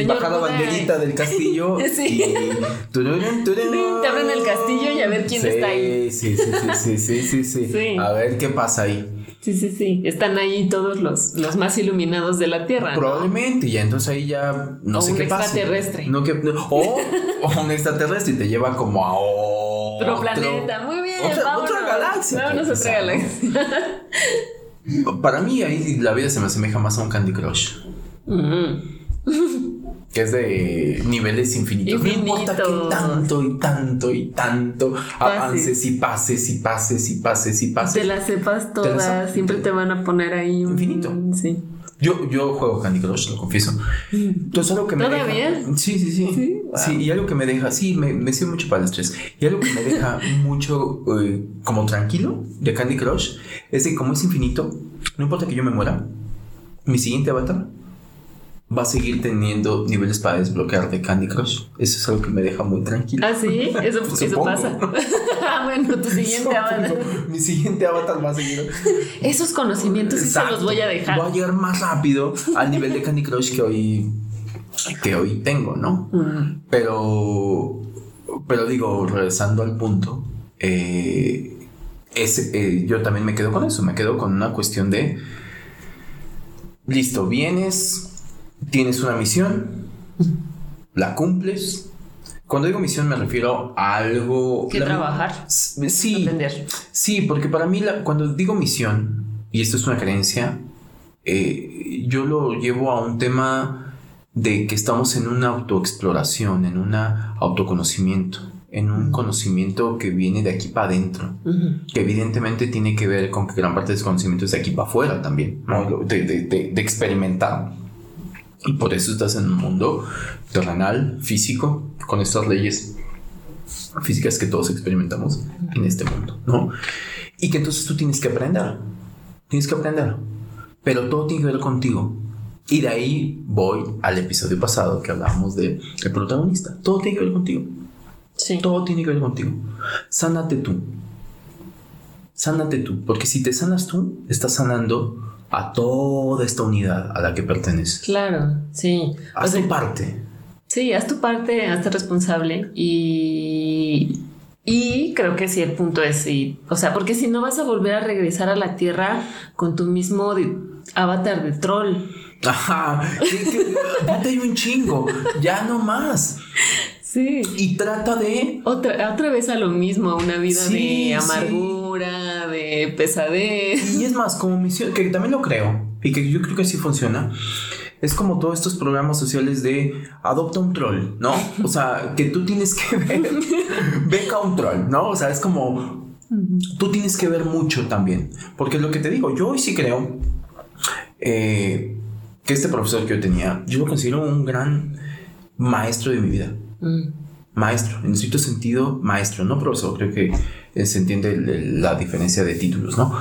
bajar la banderita del castillo. sí. Y. Tururun, tururun. Te abren el castillo y a ver quién está ahí. Sí, sí, sí, sí, sí, sí, sí. A ver qué pasa ahí. Sí, sí, sí. Están ahí todos los, los más iluminados de la Tierra. Probablemente, y entonces ahí ya no sé qué pasa. Un extraterrestre. No, que, o, o, un extraterrestre y te lleva como a otro, planeta. Muy bien. Otra, otra galaxia. Vámonos a otra galaxia. Para mí ahí la vida se me asemeja más a un Candy Crush. que es de niveles infinitos. No importa que tanto y tanto y tanto avances y pases y pases y pases y pases. Te las sepas todas, siempre te van a poner ahí. Infinito. Sí. Yo, yo juego Candy Crush, lo confieso. Entonces algo que me ¿Todavía? deja. Sí, sí, sí. Sí, sí y algo que me deja. Sí, me, me sirve mucho para el estrés. Y algo que me deja mucho eh, como tranquilo de Candy Crush es que como es infinito, no importa que yo me muera, mi siguiente avatar va a seguir teniendo niveles para desbloquear de Candy Crush. Eso es algo que me deja muy tranquilo. Ah, sí, eso, eso pasa. Ah, bueno, tu siguiente avatar. Mi siguiente avatar va a seguir. Esos conocimientos sí se los voy a dejar. Voy a llegar más rápido al nivel de Candy Crush que hoy, que hoy tengo, ¿no? Mm. Pero, pero digo, regresando al punto, eh, es, eh, yo también me quedo con eso, me quedo con una cuestión de, listo, vienes, tienes una misión, la cumples. Cuando digo misión me refiero a algo... Que la- trabajar. Sí, Aprender. Sí, porque para mí la- cuando digo misión, y esto es una creencia, eh, yo lo llevo a un tema de que estamos en una autoexploración, en un autoconocimiento, en un conocimiento que viene de aquí para adentro, que evidentemente tiene que ver con que gran parte de ese conocimiento es de aquí para afuera también, ¿no? Lo- de, de- de- de experimentar. Y por eso estás en un mundo terrenal, físico, con estas leyes físicas que todos experimentamos en este mundo, ¿no? Y que entonces tú tienes que aprender, tienes que aprender, pero todo tiene que ver contigo. Y de ahí voy al episodio pasado que hablábamos de el protagonista. Todo tiene que ver contigo. Sí. Todo tiene que ver contigo. Sánate tú. Sánate tú. Porque si te sanas tú, estás sanando a toda esta unidad a la que perteneces. Claro, sí. O Haz sea, tu parte. Sí, haz tu parte, hazte responsable y, y creo que sí, el punto es sí. O sea, porque si no vas a volver a regresar a la Tierra con tu mismo de- avatar de troll. Ajá. Ponte un chingo. Ya no más. Sí. Y trata de. Otra, otra vez a lo mismo, a una vida Sí, de sí. De pesadez. Y es más, como misión, que también lo creo, y que yo creo que sí funciona. Es como todos estos programas sociales de adopta un troll, ¿no? O sea, que tú tienes que ver, beca un troll, ¿no? O sea, es como tú tienes que ver mucho también. Porque es lo que te digo, yo hoy sí creo eh, que este profesor que yo tenía, yo lo considero un gran maestro de mi vida. Mm, Maestro, en cierto sentido, maestro, no profesor, creo que se entiende la diferencia de títulos, ¿no?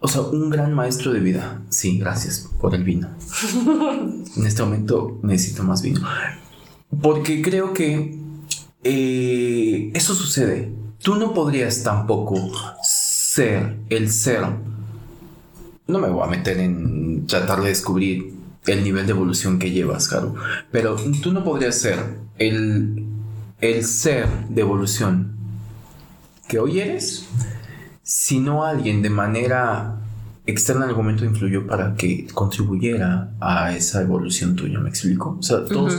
O sea, un gran maestro de vida. Sí, gracias por el vino. en este momento necesito más vino. Porque creo que eh, eso sucede. Tú no podrías tampoco ser el ser. No me voy a meter en tratar de descubrir el nivel de evolución que llevas, Caro. Pero tú no podrías ser el, el ser de evolución que hoy eres si no alguien de manera externa en algún momento influyó para que contribuyera a esa evolución tuya, ¿me explico? O sea, todos,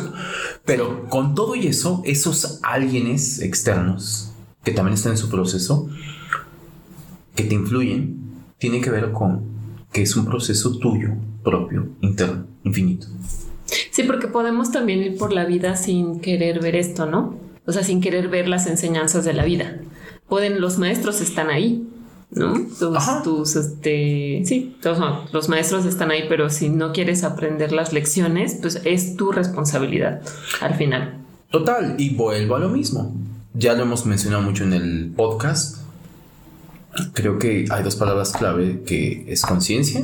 pero con todo y eso, esos alguienes externos que también están en su proceso, que te influyen, tiene que ver con que es un proceso tuyo, propio, interno, infinito. Sí, porque podemos también ir por la vida sin querer ver esto, ¿no? O sea, sin querer ver las enseñanzas de la vida. Pueden, los maestros están ahí, ¿no? Tus, Ajá. tus, este, sí, todos los maestros están ahí, pero si no quieres aprender las lecciones, pues es tu responsabilidad al final. Total, y vuelvo a lo mismo. Ya lo hemos mencionado mucho en el podcast. Creo que hay dos palabras clave que es conciencia,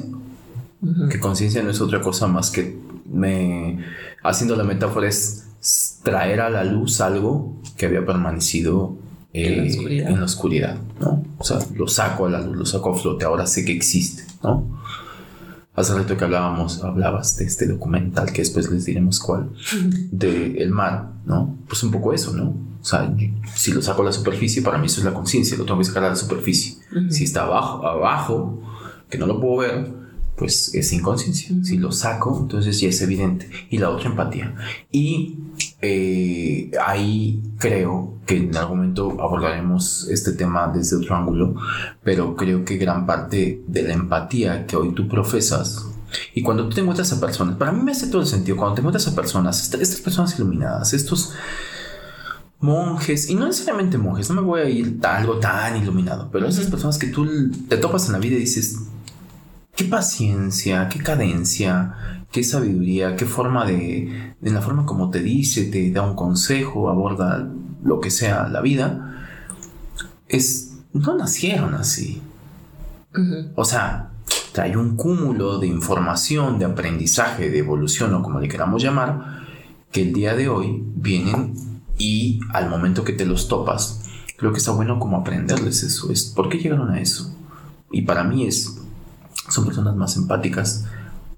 que conciencia no es otra cosa más que me haciendo la metáfora es traer a la luz algo que había permanecido En la eh, oscuridad. en la oscuridad, ¿no? O sea, lo saco a la luz, lo saco a flote, ahora sé que existe, ¿no? Hace rato que hablábamos, hablabas de este documental que después les diremos cuál, de el mar, ¿no? Pues un poco eso, ¿no? O sea, yo- si lo saco a la superficie, para mí eso es la conciencia, lo tengo que sacar a la superficie. Ujú. Si está abajo, abajo, que no lo puedo ver, pues es inconsciencia. Si lo saco, entonces ya es evidente. Y la otra empatía. Y eh, ahí creo que en algún momento abordaremos este tema desde otro ángulo, pero creo que gran parte de la empatía que hoy tú profesas y cuando tú te encuentras a personas, para mí me hace todo el sentido, cuando te encuentras a personas, esta- estas personas iluminadas, estos monjes, y no necesariamente monjes, no me voy a ir a algo tan iluminado, pero esas personas que tú te topas en la vida y dices, qué paciencia, qué cadencia, qué sabiduría, qué forma de, en la forma como te dice, te da un consejo, aborda lo que sea la vida, es, no nacieron así. Ujú. O sea, trae un cúmulo de información, de aprendizaje, de evolución o como le queramos llamar, que el día de hoy vienen y al momento que te los topas, creo que está bueno como aprenderles eso. Es, ¿Por qué llegaron a eso? Y para mí es, son personas más empáticas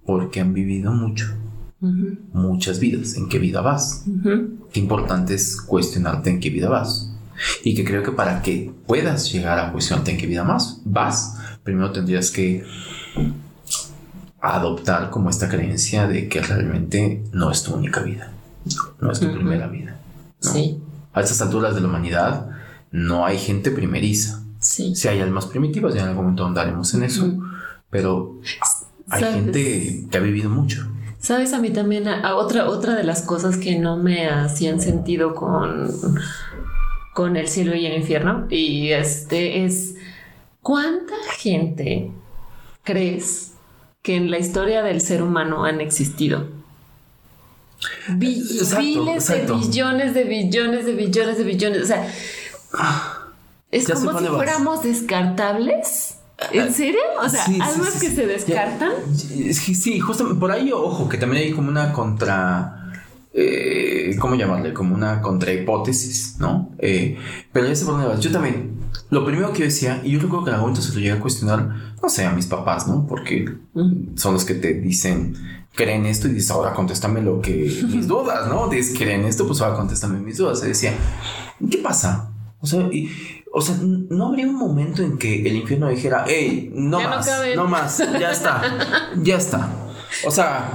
porque han vivido mucho. Muchas vidas. ¿En qué vida vas? Qué importante es cuestionarte en qué vida vas. Y que creo que para que puedas llegar a cuestionarte en qué vida más vas, primero tendrías que adoptar como esta creencia de que realmente no es tu única vida, no es tu primera vida. Sí. A estas alturas de la humanidad no hay gente primeriza. Sí. Si hay almas primitivas, ya en algún momento andaremos en eso, pero hay gente que ha vivido mucho. Sabes, a mí también, a, otra, otra de las cosas que no me hacían sentido con, con el cielo y el infierno, y este es, ¿cuánta gente crees que en la historia del ser humano han existido? miles de billones de billones de billones de billones. O sea, es como si fuéramos descartables. ¿En serio? O sea, almas que se descartan. sí, justamente por ahí, ojo, que también hay como una contra. Eh, ¿Cómo llamarle? Como una contrahipótesis, ¿no? Eh, pero ya sé por dónde vas. Yo también. Lo primero que yo decía, y yo recuerdo que en algún momento se lo llegué a cuestionar, no sé, a mis papás, ¿no? Porque son los que te dicen, creen esto y dices, ahora contéstame lo que mis dudas, ¿no? Dices, creen esto, pues ahora contéstame mis dudas. Se decía, ¿qué pasa? O sea, y, o sea, no habría un momento en que el infierno dijera, hey, no más, no, más, ya está, ya está. O sea,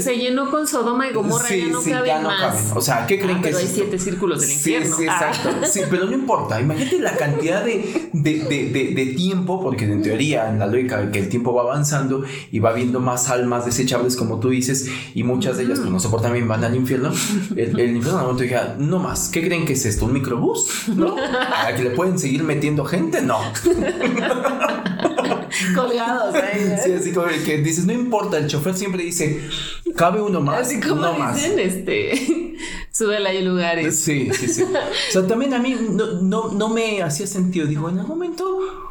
se, llenó con Sodoma y Gomorra, ya no sí, ya no más. O sea, ¿qué creen ah, que pero hay siete círculos del infierno? Sí, exacto. Ah. Sí, pero no importa. Imagínate la cantidad de, de, de, tiempo, porque en teoría, en la lógica, que el tiempo va avanzando y va viendo más almas desechables, como tú dices, y muchas de ellas, pues no soportan bien, van al infierno. El, el infierno momento diga, no más. ¿Qué creen que es esto? ¿Un microbús? ¿No? ¿A que le pueden seguir metiendo gente? No. Colgados ahí. Sí, así como que dices, no importa, el chofer siempre dice, cabe uno más. Así como no dicen, más. este, súbela hay lugares. Sí, sí, sí. o sea, también a mí no, no, no me hacía sentido. Digo, en algún momento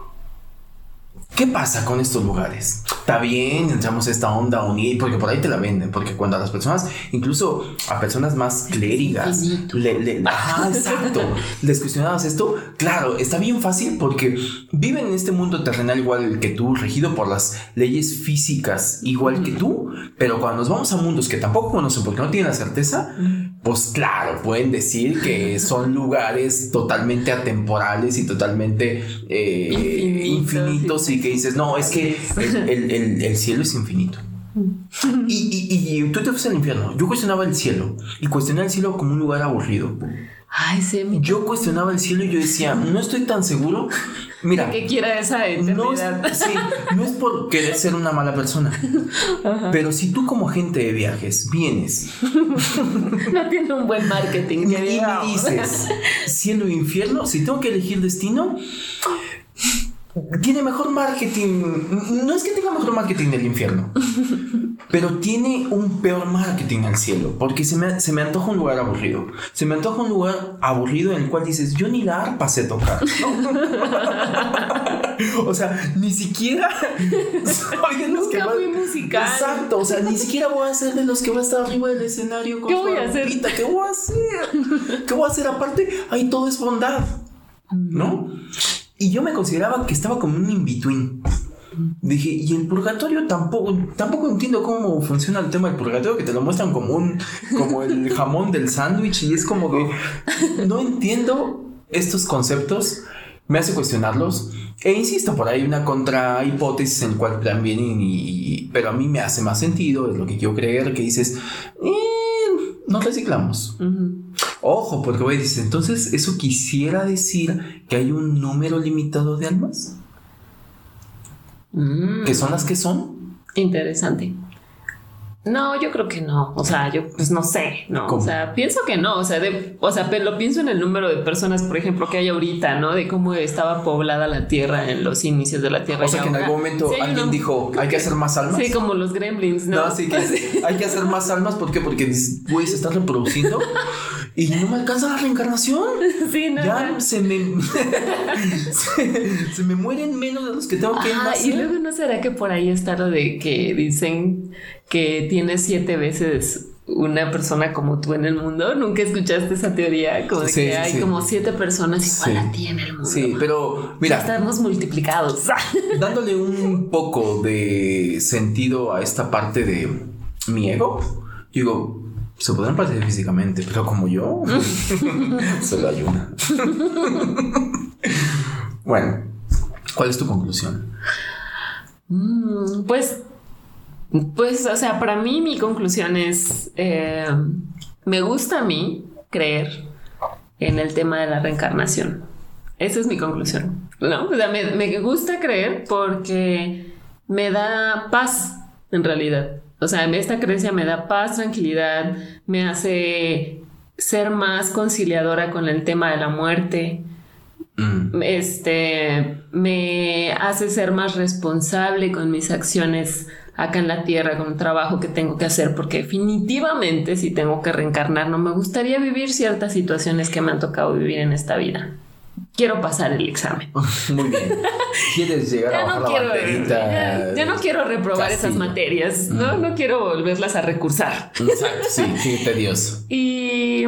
¿Qué pasa con estos lugares? Está bien, entramos a esta onda unir, porque por ahí te la venden, porque cuando a las personas, incluso a personas más cléricas, le, ajá, exacto, les cuestionabas esto, claro, está bien fácil porque viven en este mundo terrenal igual que tú, regido por las leyes físicas igual que tú, pero cuando nos vamos a mundos que tampoco conocen porque no tienen la certeza, pues claro, pueden decir que son lugares totalmente atemporales y totalmente eh, infinitos, y que dices, no, es que el, cielo es infinito. Y, tú te fuiste al infierno. Yo cuestionaba el cielo y cuestionaba el cielo como un lugar aburrido. Ay, sí, Yo cuestionaba el cielo y yo decía, no estoy tan seguro. Mira, que quiera esa eternidad. No es, sí, no es por querer ser una mala persona. Pero si tú como gente de viajes vienes. no tiene un buen marketing. Y, me dices, cielo e infierno, si tengo que elegir destino, tiene mejor marketing. No es que tenga mejor marketing el infierno, pero tiene un peor marketing al cielo, porque se me, se me antoja un lugar aburrido. Se me antoja un lugar aburrido en el cual dices, yo ni la arpa sé tocar. o sea, ni siquiera soy de los que musical. Exacto, o sea, ni siquiera voy a ser de los que va a estar arriba del escenario con ¿Qué voy a hacer? ¿Qué voy a hacer? ¿Qué voy a hacer? Aparte, ahí todo es bondad, ¿no? Y yo me consideraba que estaba como un in-between. Dije, y el purgatorio tampoco, tampoco entiendo cómo funciona el tema del purgatorio, que te lo muestran como un, como el jamón del sándwich, y es como que no entiendo estos conceptos, me hace cuestionarlos. E insisto, por ahí una contra hipótesis en la cual también, y, pero a mí me hace más sentido, es lo que quiero creer, que dices, eh, no reciclamos. Ojo, porque voy a decir, entonces, ¿eso quisiera decir que hay un número limitado de almas? Mm. ¿Que son las que son? Interesante. No, yo creo que no. O sea, yo pues no sé, no. O sea, pienso que no. O sea, de, o sea, lo pienso en el número de personas, por ejemplo, que hay ahorita, ¿no? De cómo estaba poblada la Tierra en los inicios de la Tierra. O sea, que en algún momento alguien dijo, hay que hacer más almas. Sí, como los gremlins, ¿no? No, sí, que hay que hacer más almas. ¿Por qué? Porque, güey, se están reproduciendo y no me alcanza la reencarnación. Sí, no, ya no. se me se, se me mueren menos de los que tengo que Ah, y luego no será que por ahí está lo de que dicen que tienes siete veces una persona como tú en el mundo. ¿Nunca escuchaste esa teoría? Como de Sí, que hay sí. como siete personas igual Sí. a ti en el mundo. Sí, pero Ya mira, estamos multiplicados. dándole un poco de sentido a esta parte de mi ego, digo, se podrán parecer físicamente, pero como yo, solo hay una. bueno, ¿cuál es tu conclusión? Mm, Pues, pues, o sea, para mí mi conclusión es, eh, me gusta a mí creer en el tema de la reencarnación. Esa es mi conclusión, ¿no? O sea, me, me gusta creer porque me da paz, en realidad. O sea, esta creencia me da paz, tranquilidad, me hace ser más conciliadora con el tema de la muerte, Mm, este me hace ser más responsable con mis acciones acá en la tierra, con el trabajo que tengo que hacer, porque definitivamente si tengo que reencarnar, no me gustaría vivir ciertas situaciones que me han tocado vivir en esta vida. Quiero pasar el examen. Muy bien. ¿Quieres llegar a Ya bajar no la quiero, banderita? ya, ya no quiero reprobar esas Castillo. materias, ¿no? No quiero volverlas a recursar. Exacto, sí, qué tedioso. Y,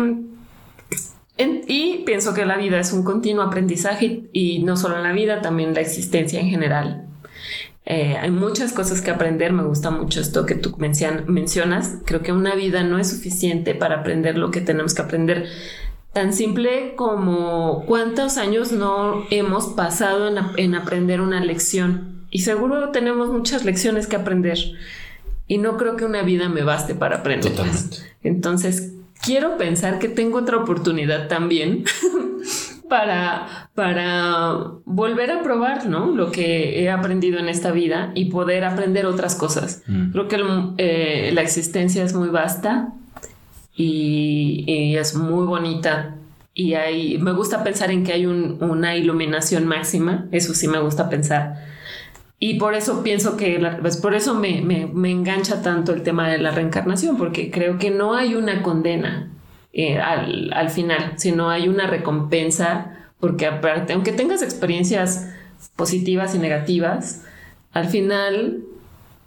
en- y pienso que la vida es un continuo aprendizaje y no solo la vida, también la existencia en general. Eh, hay muchas cosas que aprender, me gusta mucho esto que tú mencion- mencionas. Creo que una vida no es suficiente para aprender lo que tenemos que aprender. Tan simple como cuántos años no hemos pasado en, en aprender una lección. Y seguro tenemos muchas lecciones que aprender. Y no creo que una vida me baste para aprenderlas. Totalmente. Entonces, quiero pensar que tengo otra oportunidad también para, para volver a probar ¿no? lo que he aprendido en esta vida y poder aprender otras cosas. Mm. Creo que el- eh, la existencia es muy vasta y, y es muy bonita. Y hay, me gusta pensar en que hay un- una iluminación máxima, eso sí me gusta pensar. Y por eso pienso que, la- pues por eso me, me- me engancha tanto el tema de la reencarnación, porque creo que no hay una condena eh, al, al final, sino hay una recompensa, porque aparte, aunque tengas experiencias positivas y negativas, al final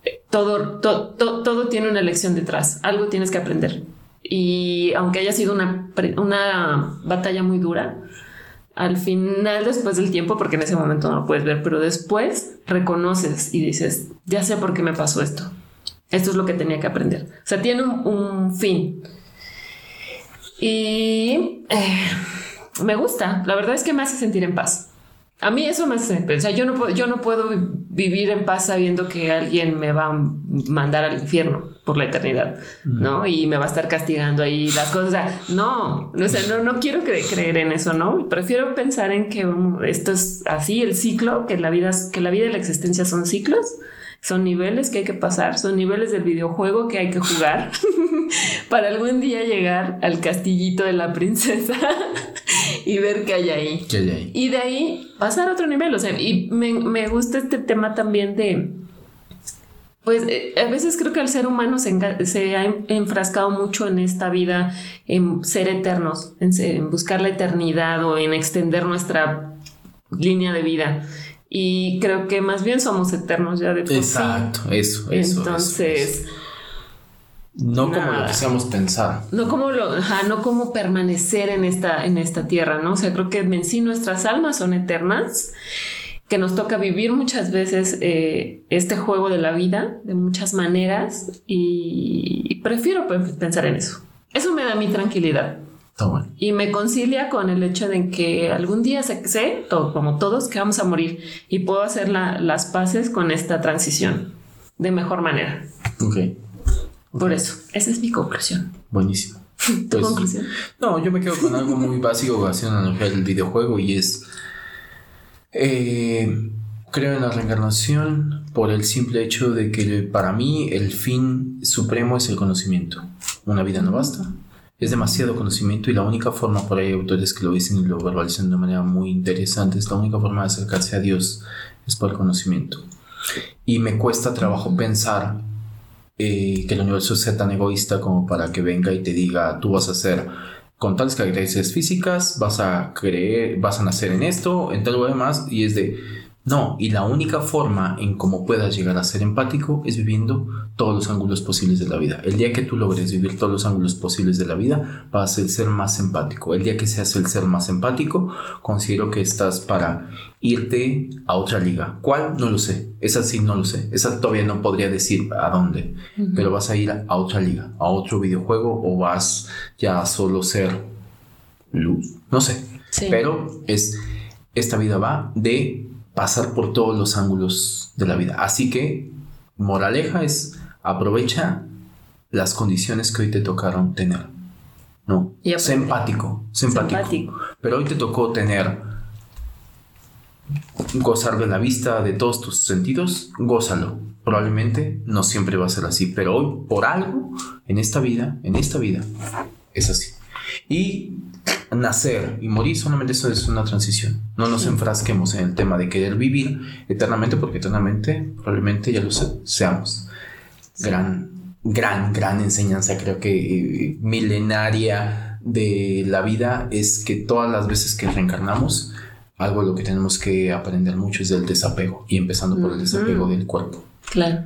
eh, todo, to- to- todo tiene una lección detrás, algo tienes que aprender. Y aunque haya sido una, una batalla muy dura, al final, después del tiempo, porque en ese momento no lo puedes ver, pero después reconoces y dices, ya sé por qué me pasó esto. Esto es lo que tenía que aprender. O sea, tiene un fin. Y eh, me gusta. La verdad es que me hace sentir en paz. A mí eso me hace, o sea, yo no, puedo, yo no puedo vivir en paz sabiendo que alguien me va a mandar al infierno por la eternidad, ¿no? Y me va a estar castigando ahí las cosas. O sea, no, o sea, no, no quiero cre- creer en eso, ¿no? Prefiero pensar en que esto es así, el ciclo, que la vida, que la vida y la existencia son ciclos, son niveles que hay que pasar, son niveles del videojuego que hay que jugar para algún día llegar al castillito de la princesa y ver qué hay ahí. ¿Qué hay ahí? Y de ahí pasar a otro nivel. O sea, y me, me gusta este tema también de. Pues eh, a veces creo que el ser humano se, se ha en- enfrascado mucho en esta vida, en ser eternos, en, se- en buscar la eternidad o en extender nuestra línea de vida. Y creo que más bien somos eternos ya de por sí. Exacto, eso, eso. Entonces, eso, eso. No como lo nada. quisiéramos pensar. no como lo, ajá, no como permanecer en esta, en esta tierra, ¿no? O sea, creo que en sí nuestras almas son eternas, que nos toca vivir muchas veces eh, este juego de la vida de muchas maneras y, prefiero pe- pensar en eso. Eso me da mi tranquilidad Está bueno. y me concilia con el hecho de que algún día sé, sé to- como todos, que vamos a morir y puedo hacer la- las paces con esta transición de mejor manera. Ok, Por eso, esa es mi conclusión. buenísimo. ¿Tu Pues, conclusión? No, yo me quedo con algo muy básico haciendo analogía del videojuego y es. eh, creo en la reencarnación por el simple hecho de que para mí el fin supremo es el conocimiento. Una vida no basta. Es demasiado conocimiento y la única forma, por ahí hay autores que lo dicen y lo verbalizan de manera muy interesante, es la única forma de acercarse a Dios es por el conocimiento. Y me cuesta trabajo pensar eh, que el universo sea tan egoísta como para que venga y te diga, tú vas a ser con tales características físicas, vas a creer, vas a nacer en esto, en tal lo demás, y es de, no, y la única forma en cómo puedas llegar a ser empático es viviendo todos los ángulos posibles de la vida. El día que tú logres vivir todos los ángulos posibles de la vida, vas a ser el ser más empático. El día que seas el ser más empático, considero que estás para irte a otra liga. ¿Cuál? No lo sé. Esa sí no lo sé. Esa todavía no podría decir a dónde. Pero vas a ir a otra liga, a otro videojuego o vas ya a solo ser luz. No sé. Pero es, esta vida va de pasar por todos los ángulos de la vida. Así que, moraleja es, aprovecha las condiciones que hoy te tocaron tener. No, sé empático, sé empático. Pero hoy te tocó tener, gozar de la vista, de todos tus sentidos, gózalo. Probablemente no siempre va a ser así, pero hoy por algo, en esta vida, en esta vida, es así. Y nacer y morir solamente eso es una transición. No nos enfrasquemos en el tema de querer vivir eternamente porque eternamente probablemente ya lo seamos. Gran, gran, gran enseñanza creo que eh, milenaria de la vida es que todas las veces que reencarnamos, algo de lo que tenemos que aprender mucho es del desapego y empezando por el desapego del cuerpo. Claro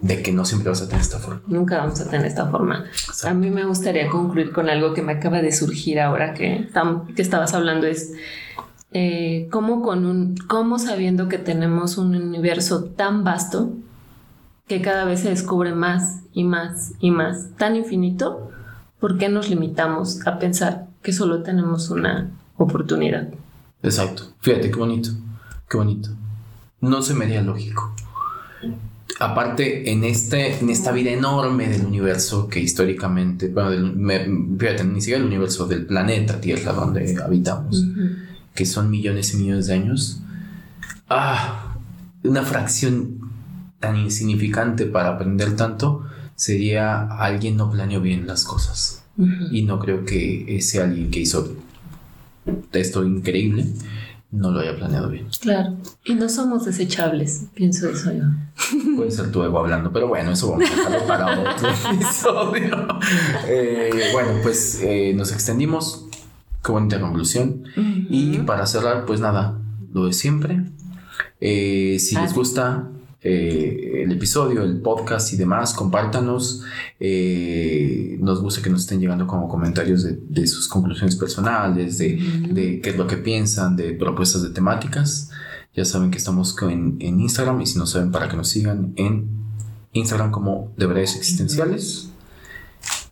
de que no siempre vas a tener esta forma. Nunca vamos a tener esta forma. A mí me gustaría concluir con algo que me acaba de surgir ahora que, que estabas hablando, es eh, cómo con un, cómo sabiendo que tenemos un universo tan vasto que cada vez se descubre más y más y más, tan infinito, ¿por qué nos limitamos a pensar que solo tenemos una oportunidad? Exacto. Fíjate qué bonito, qué bonito. No se me haría lógico aparte, en, este, en esta vida enorme del universo que históricamente, bueno, fíjate, ni siquiera el universo del planeta Tierra donde habitamos, que son millones y millones de años, ah, una fracción tan insignificante para aprender tanto sería alguien no planeó bien las cosas. Y no creo que ese alguien que hizo esto increíble no lo haya planeado bien. Claro. Y no somos desechables, pienso eso yo. Puede ser tu ego hablando, pero bueno, eso vamos a dejarlo para otro episodio. Eh, bueno, pues eh, nos extendimos. Qué bonita conclusión. Y para cerrar, pues nada, lo de siempre. Eh, si les gusta, eh, el episodio, el podcast y demás, compártanos. Eh, nos gusta que nos estén llegando como comentarios de, sus conclusiones personales, de, qué es lo que piensan, de propuestas de temáticas. Ya saben que estamos en, Instagram y si no saben para que nos sigan en Instagram como Debrayes Existenciales.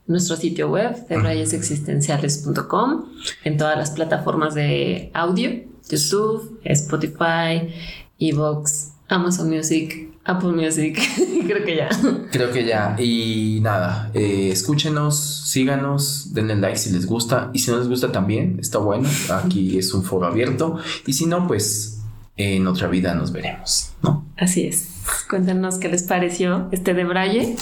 Nuestro sitio web, debrayesexistenciales.com, en todas las plataformas de audio, YouTube, Spotify, Evox, Amazon Music, Apple Music, creo que ya. Creo que ya. Y nada, eh, escúchenos, síganos, denle like si les gusta. Y si no les gusta también, está bueno. Aquí es un foro abierto. Y si no, pues en otra vida nos veremos, ¿no? Así es. Cuéntanos qué les pareció este de Braille.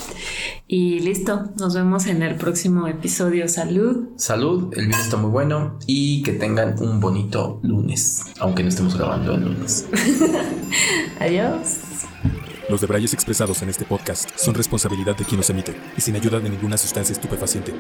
Y listo, nos vemos en el próximo episodio. Salud. Salud, el video está muy bueno y que tengan un bonito lunes, aunque no estemos grabando el lunes. Adiós. Los debrayes expresados en este podcast son responsabilidad de quien los emite y sin ayuda de ninguna sustancia estupefaciente.